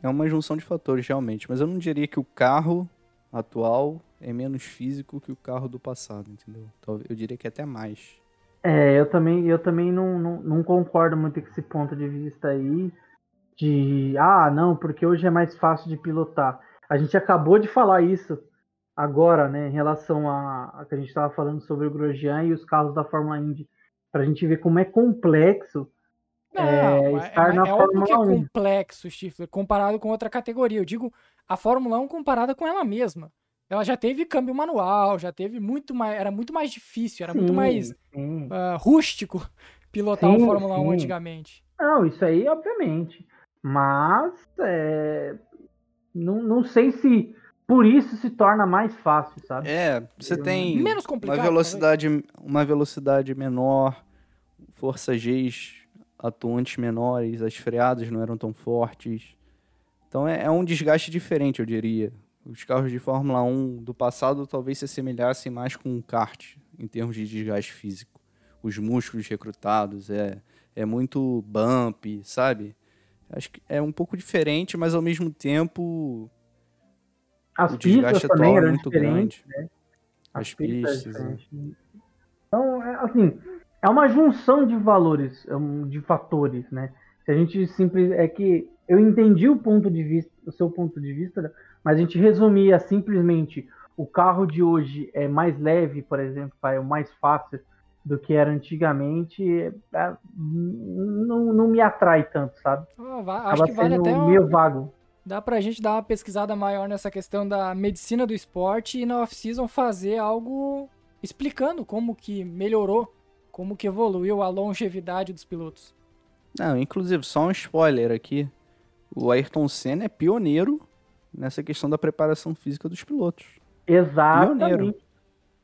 [SPEAKER 2] É uma junção de fatores, realmente. Mas eu não diria que o carro atual é menos físico que o carro do passado, entendeu? Eu diria que é até mais.
[SPEAKER 3] É, eu também, eu também não, não, não concordo muito com esse ponto de vista aí. De, ah, não, porque hoje é mais fácil de pilotar. A gente acabou de falar isso agora, né, em relação a, a que a gente estava falando sobre o Grosjean e os carros da Fórmula Indy. Pra gente ver como é complexo.
[SPEAKER 1] Não,
[SPEAKER 3] É,
[SPEAKER 1] é,
[SPEAKER 3] estar
[SPEAKER 1] é,
[SPEAKER 3] na
[SPEAKER 1] é óbvio que é
[SPEAKER 3] Fórmula 1.
[SPEAKER 1] complexo, Stifler, comparado com outra categoria. Eu digo a Fórmula 1 comparada com ela mesma. Ela já teve câmbio manual, já teve muito mais. Era muito mais difícil, era muito
[SPEAKER 3] Sim,
[SPEAKER 1] mais
[SPEAKER 3] sim.
[SPEAKER 1] ah, rústico pilotar um
[SPEAKER 3] Sim,
[SPEAKER 1] Fórmula 1
[SPEAKER 3] sim.
[SPEAKER 1] antigamente.
[SPEAKER 3] Não, isso aí, obviamente. Mas é, não, não sei se por isso se torna mais fácil, sabe?
[SPEAKER 2] É, você
[SPEAKER 3] Eu-
[SPEAKER 2] tem
[SPEAKER 1] Menos
[SPEAKER 2] uma velocidade, uma velocidade menor, força Gs atuantes menores, as freadas não eram tão fortes. Então é, é um desgaste diferente, eu diria. Os carros de Fórmula 1 do passado talvez se assemelhassem mais com um kart, em termos de desgaste físico. Os músculos recrutados, é, é muito bump, sabe? Acho que é um pouco diferente, mas ao mesmo tempo
[SPEAKER 3] As
[SPEAKER 2] o
[SPEAKER 3] pistas
[SPEAKER 2] desgaste
[SPEAKER 3] também
[SPEAKER 2] atual é
[SPEAKER 3] eram
[SPEAKER 2] muito
[SPEAKER 3] diferentes.
[SPEAKER 2] grande. as pistas. É
[SPEAKER 3] então, é, assim, é uma junção de valores, é de fatores, né? Se a gente simples é que eu entendi o ponto de vista, o seu ponto de vista, mas a gente resumia simplesmente o carro de hoje é mais leve, por exemplo, é mais fácil do que era antigamente, é, não, não me atrai tanto, sabe?
[SPEAKER 1] Ah, acho que vale até
[SPEAKER 3] meio vago.
[SPEAKER 1] Dá pra gente dar uma pesquisada maior nessa questão da medicina do esporte e na off-season fazer algo explicando como que melhorou, como que evoluiu a longevidade dos pilotos.
[SPEAKER 2] Não, inclusive, só um spoiler aqui. O Ayrton Senna é pioneiro nessa questão da preparação física dos pilotos.
[SPEAKER 3] Exatamente. Pioneiro.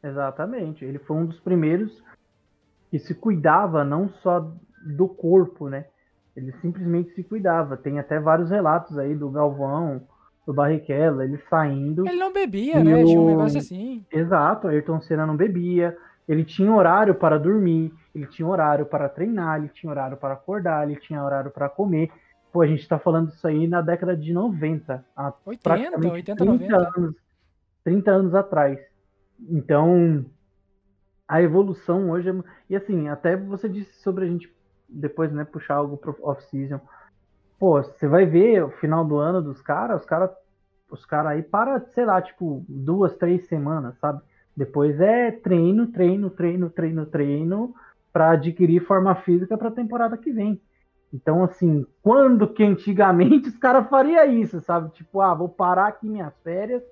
[SPEAKER 3] Exatamente. Ele foi um dos primeiros que se cuidava não só do corpo, né? Ele simplesmente se cuidava. Tem até vários relatos aí do Galvão, do Barrichello, ele saindo.
[SPEAKER 1] Ele não bebia, né? O... Tinha um negócio assim.
[SPEAKER 3] Exato, Ayrton Senna não bebia. Ele tinha horário para dormir, ele tinha horário para treinar, ele tinha horário para acordar, ele tinha horário para comer. Pô, a gente tá falando isso aí na década de 90. Há
[SPEAKER 1] 80, 80, 30 90.
[SPEAKER 3] Anos, 30 anos atrás. Então, a evolução hoje é... E assim, até você disse sobre a gente depois, né, puxar algo pro off-season. Pô, você vai ver o final do ano dos caras, os caras os cara aí para, sei lá, tipo, duas, três semanas, sabe? Depois é treino, treino, treino, treino, treino para adquirir forma física para a temporada que vem. Então, assim, quando que antigamente os caras fariam isso, sabe? Tipo, ah, vou parar aqui minhas férias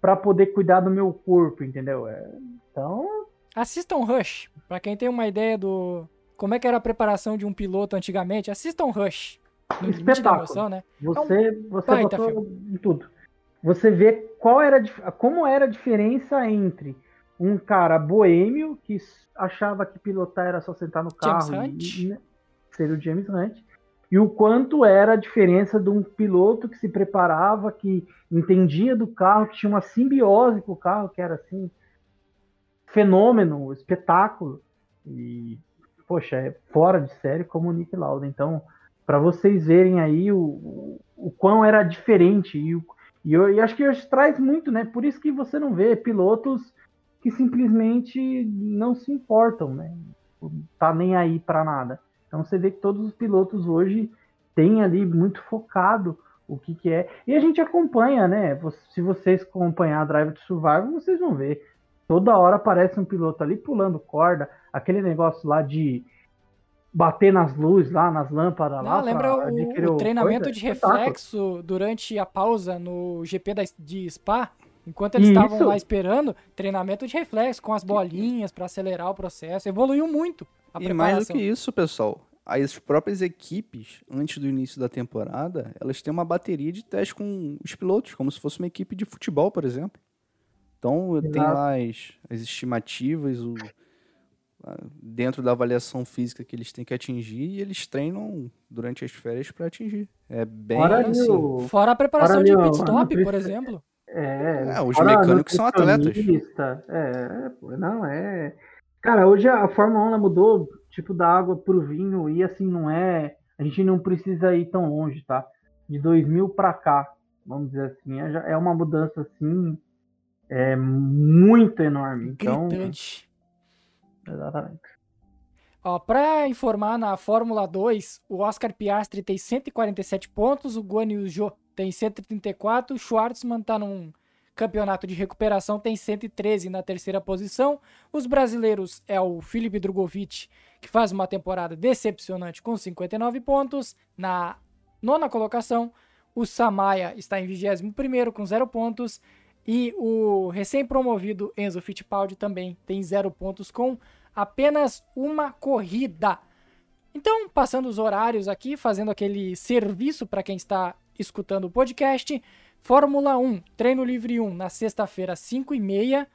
[SPEAKER 3] para poder cuidar do meu corpo, entendeu? É, então,
[SPEAKER 1] Assistam Rush, para quem tem uma ideia do como é que era a preparação de um piloto antigamente, assistam Rush.
[SPEAKER 3] No Espetáculo. Emoção, né? Você, é um você botou em tudo. Você vê qual era, como era a diferença entre um cara boêmio que achava que pilotar era só sentar no carro e, né, ser o James Hunt, e o quanto era a diferença de um piloto que se preparava, que entendia do carro, que tinha uma simbiose com o carro, que era assim, fenômeno, espetáculo. E, poxa, é fora de série como o Nick Lauda. Então, para vocês verem aí o, o, o, quão era diferente. E, o, e, eu, e acho que hoje traz muito, né? Por isso que você não vê pilotos que simplesmente não se importam, né? Tá nem aí para nada. Então você vê que todos os pilotos hoje têm ali muito focado o que, que é. E a gente acompanha, né? Se vocês acompanhar a Drive to Survival, vocês vão ver. Toda hora aparece um piloto ali pulando corda, aquele negócio lá de bater nas luzes lá, nas lâmpadas
[SPEAKER 1] Não, lá. Lembra o, o treinamento coisa? de reflexo durante a pausa no GP da, de Spa? Enquanto eles estavam lá esperando, treinamento de reflexo com as bolinhas para acelerar o processo. Evoluiu muito.
[SPEAKER 2] A e mais do que isso, pessoal, as próprias equipes, antes do início da temporada, elas têm uma bateria de teste com os pilotos, como se fosse uma equipe de futebol, por exemplo. Então, Exato. tem lá as, as estimativas, o, dentro da avaliação física que eles têm que atingir e eles treinam durante as férias para atingir. É bem
[SPEAKER 1] Fora
[SPEAKER 2] assim.
[SPEAKER 1] O... Fora a preparação Fora de pit stop, por exemplo.
[SPEAKER 3] É,
[SPEAKER 2] é os mecânicos são atletas.
[SPEAKER 3] É, não, é. Cara, hoje a Fórmula 1 mudou, tipo, da água pro vinho e assim, não é. A gente não precisa ir tão longe, tá? De 2000 para cá, vamos dizer assim. É, é uma mudança assim é muito enorme. Então,
[SPEAKER 1] Gritante.
[SPEAKER 3] Exatamente.
[SPEAKER 1] Ó, pra informar, na Fórmula 2, o Oscar Piastri tem 147 pontos, o Guan Yu Zhou tem 134, o Schwartzman tá num campeonato de recuperação, tem 113 na terceira posição. Os brasileiros é o Felipe Drogovic, que faz uma temporada decepcionante com 59 pontos, na nona colocação. O Samaya está em 21 com 0 pontos. E o recém-promovido Enzo Fittipaldi também tem zero pontos com apenas uma corrida. Então, passando os horários aqui, fazendo aquele serviço para quem está escutando o podcast. Fórmula 1, treino livre 1 na sexta-feira, 5 e meia.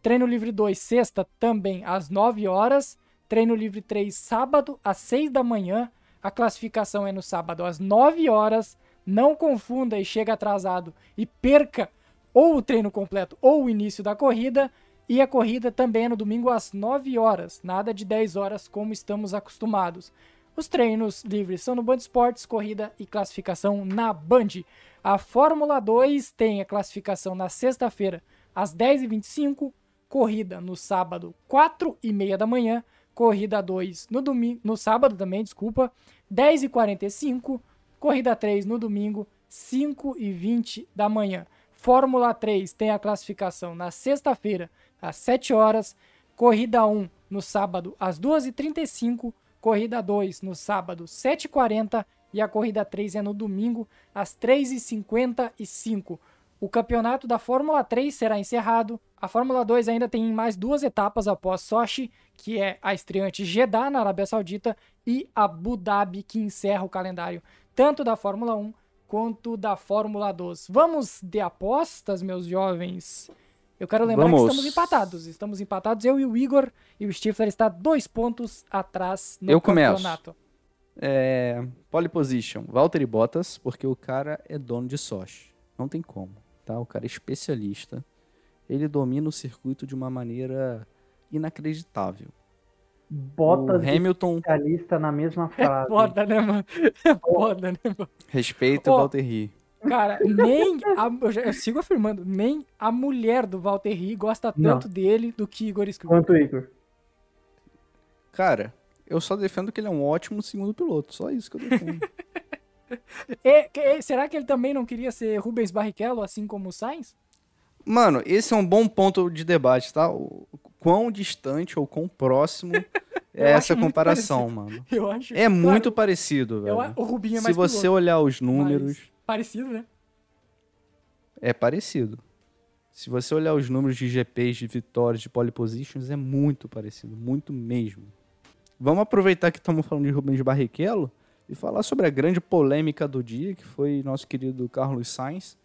[SPEAKER 1] Treino livre 2, sexta, também às 9 horas. Treino livre 3, sábado, às 6 da manhã. A classificação é no sábado, às 9 horas. Não confunda e chega atrasado e perca ou o treino completo ou o início da corrida. E a corrida também é no domingo às 9 horas, nada de 10 horas como estamos acostumados. Os treinos livres são no Band Esportes, corrida e classificação na Band. A Fórmula 2 tem a classificação na sexta-feira às 10h25, corrida no sábado, 4 e meia da manhã. Corrida 2 no, domingo, no sábado também, desculpa, 10 e 45. Corrida 3 no domingo, 5 e 20 da manhã. Fórmula 3 tem a classificação na sexta-feira, às 7 horas. Corrida 1 no sábado, às 2h35. Corrida 2 no sábado, 7h40. E a corrida 3 é no domingo, às 3h55. O campeonato da Fórmula 3 será encerrado. A Fórmula 2 ainda tem mais duas etapas após Sochi, que é a estreante Jeddah, na Arábia Saudita, e Abu Dhabi, que encerra o calendário tanto da Fórmula 1 quanto da Fórmula 2. Vamos de apostas, meus jovens? Eu quero lembrar Vamos. que estamos empatados. Estamos empatados, eu e o Igor, e o Stifler está dois pontos atrás no
[SPEAKER 2] eu
[SPEAKER 1] campeonato.
[SPEAKER 2] Começo. É, pole position, Valtteri Bottas, porque o cara é dono de Sochi. Não tem como tá? O cara é especialista. Ele domina o circuito de uma maneira inacreditável.
[SPEAKER 3] Bota o Hamilton especialista na mesma é frase.
[SPEAKER 1] É foda, né, mano? É foda, né, mano?
[SPEAKER 2] Respeita oh, o Valtteri.
[SPEAKER 1] Cara, nem a, eu, já, eu, sigo afirmando, nem a mulher do Valtteri gosta tanto Não. dele do que Igor Skrull.
[SPEAKER 3] Quanto Igor.
[SPEAKER 2] Cara, eu só defendo que ele é um ótimo segundo piloto, só isso que eu defendo.
[SPEAKER 1] E, e, será que ele também não queria ser Rubens Barrichello, assim como o Sainz?
[SPEAKER 2] Mano, esse é um bom ponto de debate, tá? O quão distante ou quão próximo é essa comparação, mano.
[SPEAKER 1] Eu acho.
[SPEAKER 2] É muito parecido, velho.
[SPEAKER 1] Eu, o Rubinho é mais
[SPEAKER 2] Se você piloto, olhar os números.
[SPEAKER 1] Parecido, né?
[SPEAKER 2] É parecido. Se você olhar os números de GPs, de vitórias, de pole positions, é muito parecido, muito mesmo. Vamos aproveitar que estamos falando de Rubens Barrichello e falar sobre a grande polêmica do dia, que foi nosso querido Carlos Sainz,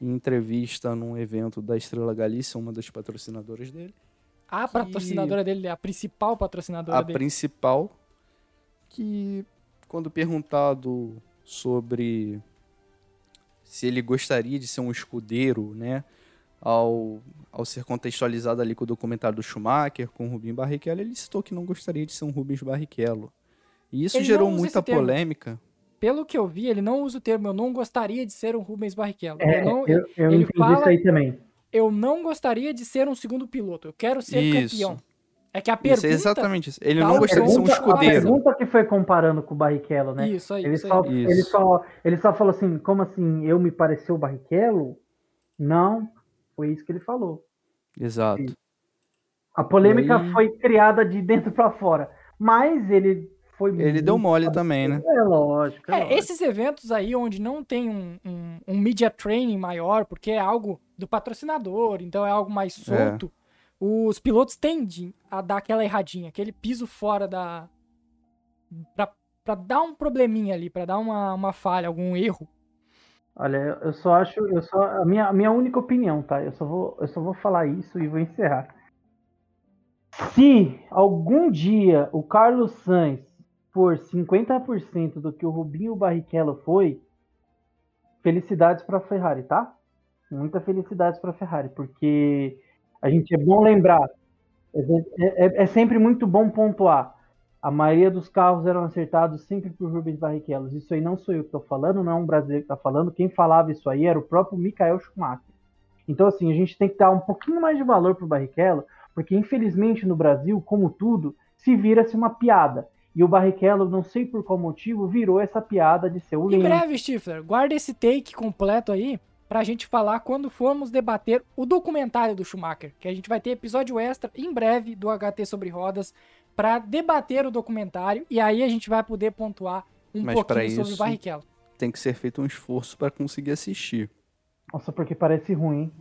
[SPEAKER 2] em entrevista num evento da Estrela Galícia, uma das patrocinadoras dele.
[SPEAKER 1] A patrocinadora dele, a principal patrocinadora
[SPEAKER 2] a
[SPEAKER 1] dele.
[SPEAKER 2] A principal, que quando perguntado sobre se ele gostaria de ser um escudeiro, né, ao, ao ser contextualizado ali com o documentário do Schumacher, com o Rubinho Barrichello, ele citou que não gostaria de ser um Rubens Barrichello. E isso ele gerou muita polêmica.
[SPEAKER 1] Pelo que eu vi, ele não usa o termo eu não gostaria de ser um Rubens Barrichello.
[SPEAKER 3] É,
[SPEAKER 1] eu não,
[SPEAKER 3] eu, eu ele fala, isso aí também.
[SPEAKER 1] Eu não gostaria de ser um segundo piloto. Eu quero ser isso. campeão. É que a pergunta. Isso é
[SPEAKER 2] exatamente isso. Ele não gostaria de ser um escudeiro. A
[SPEAKER 3] pergunta que foi comparando com o Barrichello, né?
[SPEAKER 1] Isso aí.
[SPEAKER 3] Ele,
[SPEAKER 1] isso
[SPEAKER 3] só,
[SPEAKER 1] aí.
[SPEAKER 3] Ele, só, ele só falou assim: como assim? Eu me pareceu o Barrichello? Não. Foi isso que ele falou.
[SPEAKER 2] Exato.
[SPEAKER 3] A polêmica aí... foi criada de dentro para fora. Mas ele foi
[SPEAKER 2] Ele deu mole também, né?
[SPEAKER 3] É lógico.
[SPEAKER 1] É,
[SPEAKER 3] é lógico.
[SPEAKER 1] esses eventos aí onde não tem um, um, um, media training maior, porque é algo do patrocinador, então é algo mais é. solto, é. os pilotos tendem a dar aquela erradinha, aquele piso fora da. Pra, pra dar um probleminha ali, pra dar uma, uma falha, algum erro.
[SPEAKER 3] Olha, eu só acho, eu só a minha, a minha única opinião, tá? Eu só vou, eu só vou falar isso e vou encerrar. Se algum dia o Carlos Sainz for 50% do que o Rubinho Barrichello foi, felicidades para a Ferrari, tá? Muita felicidades para a Ferrari, porque a gente é bom lembrar, é, é, é, sempre muito bom pontuar. A maioria dos carros eram acertados sempre por Rubens Barrichello. Isso aí não sou eu que estou falando, não é um brasileiro que está falando. Quem falava isso aí era o próprio Michael Schumacher. Então, assim, a gente tem que dar um pouquinho mais de valor para o Barrichello, porque infelizmente no Brasil, como tudo, se vira-se uma piada. E o Barrichello, não sei por qual motivo, virou essa piada de ser o
[SPEAKER 1] Em breve, Stifler, guarda esse take completo aí pra gente falar quando formos debater o documentário do Schumacher, que a gente vai ter episódio extra em breve do HT sobre rodas para debater o documentário e aí a gente vai poder pontuar um Mas pouquinho sobre o Barrichello.
[SPEAKER 2] Tem que ser feito um esforço para conseguir assistir.
[SPEAKER 3] Nossa, porque parece ruim.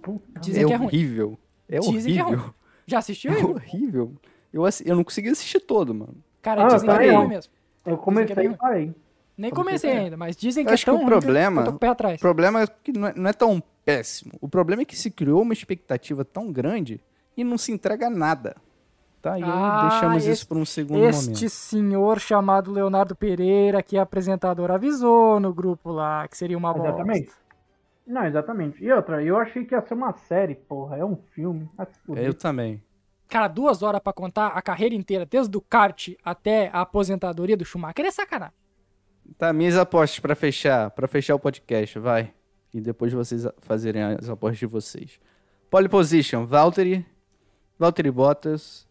[SPEAKER 2] Dizem é que é horrível. Ruim. É Dizem horrível. Que é ruim.
[SPEAKER 1] Já assistiu?
[SPEAKER 2] É horrível. Eu, eu não consegui assistir todo, mano.
[SPEAKER 1] Cara, ah, dizem que é ruim mesmo.
[SPEAKER 3] Eu comecei e parei.
[SPEAKER 1] Nem comecei ainda, mas dizem que é
[SPEAKER 2] acho
[SPEAKER 1] tão
[SPEAKER 2] que o problema,
[SPEAKER 1] que eu tô pé atrás.
[SPEAKER 2] O problema é que não é, não é, tão péssimo. O problema é que se criou uma expectativa tão grande e não se entrega nada. Tá? E ah, deixamos este, isso para um segundo
[SPEAKER 1] este
[SPEAKER 2] momento.
[SPEAKER 1] Este senhor chamado Leonardo Pereira, que é apresentador, avisou no grupo lá que seria uma bosta.
[SPEAKER 3] Exatamente. Não, exatamente. E outra, eu achei que ia ser uma série, porra. É um filme.
[SPEAKER 2] Eu também.
[SPEAKER 1] Cara, duas horas para contar a carreira inteira, desde o kart até a aposentadoria do Schumacher, é sacanagem.
[SPEAKER 2] Tá, minhas apostas para fechar, para fechar o podcast, vai. E depois vocês fazerem as apostas de vocês. Pole position, Valtteri. Valtteri Bottas.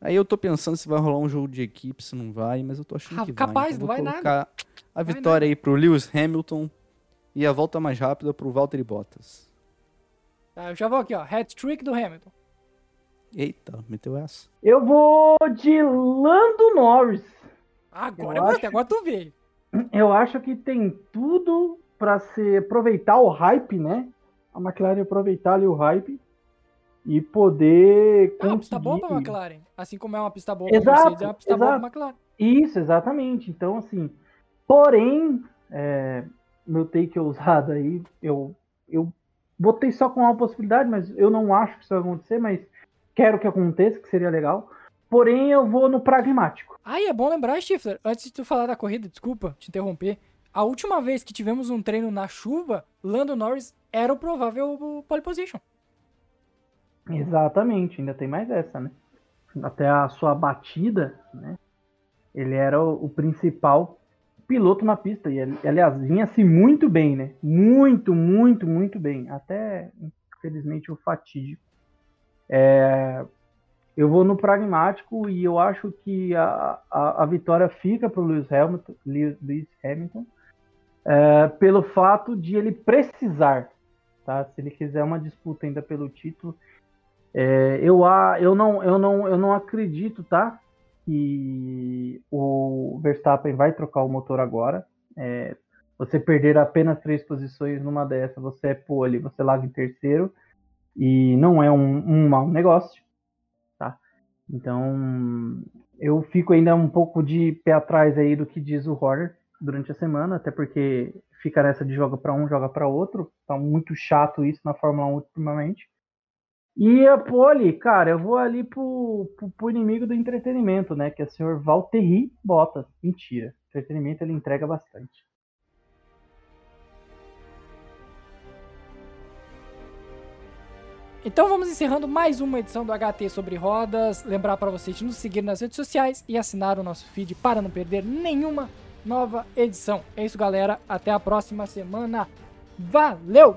[SPEAKER 2] Aí eu tô pensando se vai rolar um jogo de equipe, se não vai, mas eu tô achando
[SPEAKER 1] Ah,
[SPEAKER 2] que
[SPEAKER 1] capaz,
[SPEAKER 2] vai.
[SPEAKER 1] não vai nada.
[SPEAKER 2] a
[SPEAKER 1] Vai
[SPEAKER 2] vitória aí pro Lewis Hamilton e a volta mais rápida pro Valtteri Bottas.
[SPEAKER 1] Tá, eu já vou aqui, ó. Hat-trick do Hamilton.
[SPEAKER 2] Eita, meteu essa.
[SPEAKER 3] Eu vou de Lando Norris.
[SPEAKER 1] Agora
[SPEAKER 3] Eu acho-
[SPEAKER 1] agora tu veio.
[SPEAKER 3] Eu acho que tem tudo para se aproveitar o hype, né? A McLaren aproveitar ali o hype e poder
[SPEAKER 1] É uma pista boa pra McLaren. Assim como é uma pista boa pra
[SPEAKER 3] Exato,
[SPEAKER 1] Mercedes, é uma pista boa
[SPEAKER 3] exato.
[SPEAKER 1] pra McLaren.
[SPEAKER 3] Isso, exatamente. Então, assim, porém, é, meu take ousado aí, eu, eu botei só com uma possibilidade, mas eu não acho que isso vai acontecer, mas quero que aconteça, que seria legal. Porém, eu vou no pragmático.
[SPEAKER 1] Ah, e é bom lembrar, Stifler, antes de tu falar da corrida, desculpa te interromper. A última vez que tivemos um treino na chuva, Lando Norris era o provável pole position.
[SPEAKER 3] Exatamente, ainda tem mais essa, né? Até a sua batida, né? Ele era o, o principal piloto na pista. E, ali- aliás, vinha-se muito bem, né? Muito, muito, muito bem. Até, infelizmente, o fatídico. É, eu vou no pragmático e eu acho que a, a, a vitória fica para o Lewis Hamilton, Lewis Hamilton é, pelo fato de ele precisar, tá? Se ele quiser uma disputa ainda pelo título, é, eu, a- eu, não, eu, não, eu não acredito, tá? Que o Verstappen vai trocar o motor agora. É, você perder apenas três posições numa dessa, você é pole, você larga em terceiro. E não é um, um mau negócio, tá? Então, eu fico ainda um pouco de pé atrás aí do que diz o Horner durante a semana, até porque fica nessa de joga para um, joga para outro. Tá muito chato isso na Fórmula 1 ultimamente. E a pole, cara, eu vou ali pro, pro, pro inimigo do entretenimento, né? Que é o senhor Valtteri Bottas. Mentira. Entretenimento ele entrega bastante.
[SPEAKER 1] Então vamos encerrando mais uma edição do HT sobre rodas. Lembrar para vocês de nos seguir nas redes sociais e assinar o nosso feed para não perder nenhuma nova edição. É isso, galera. Até a próxima semana. Valeu!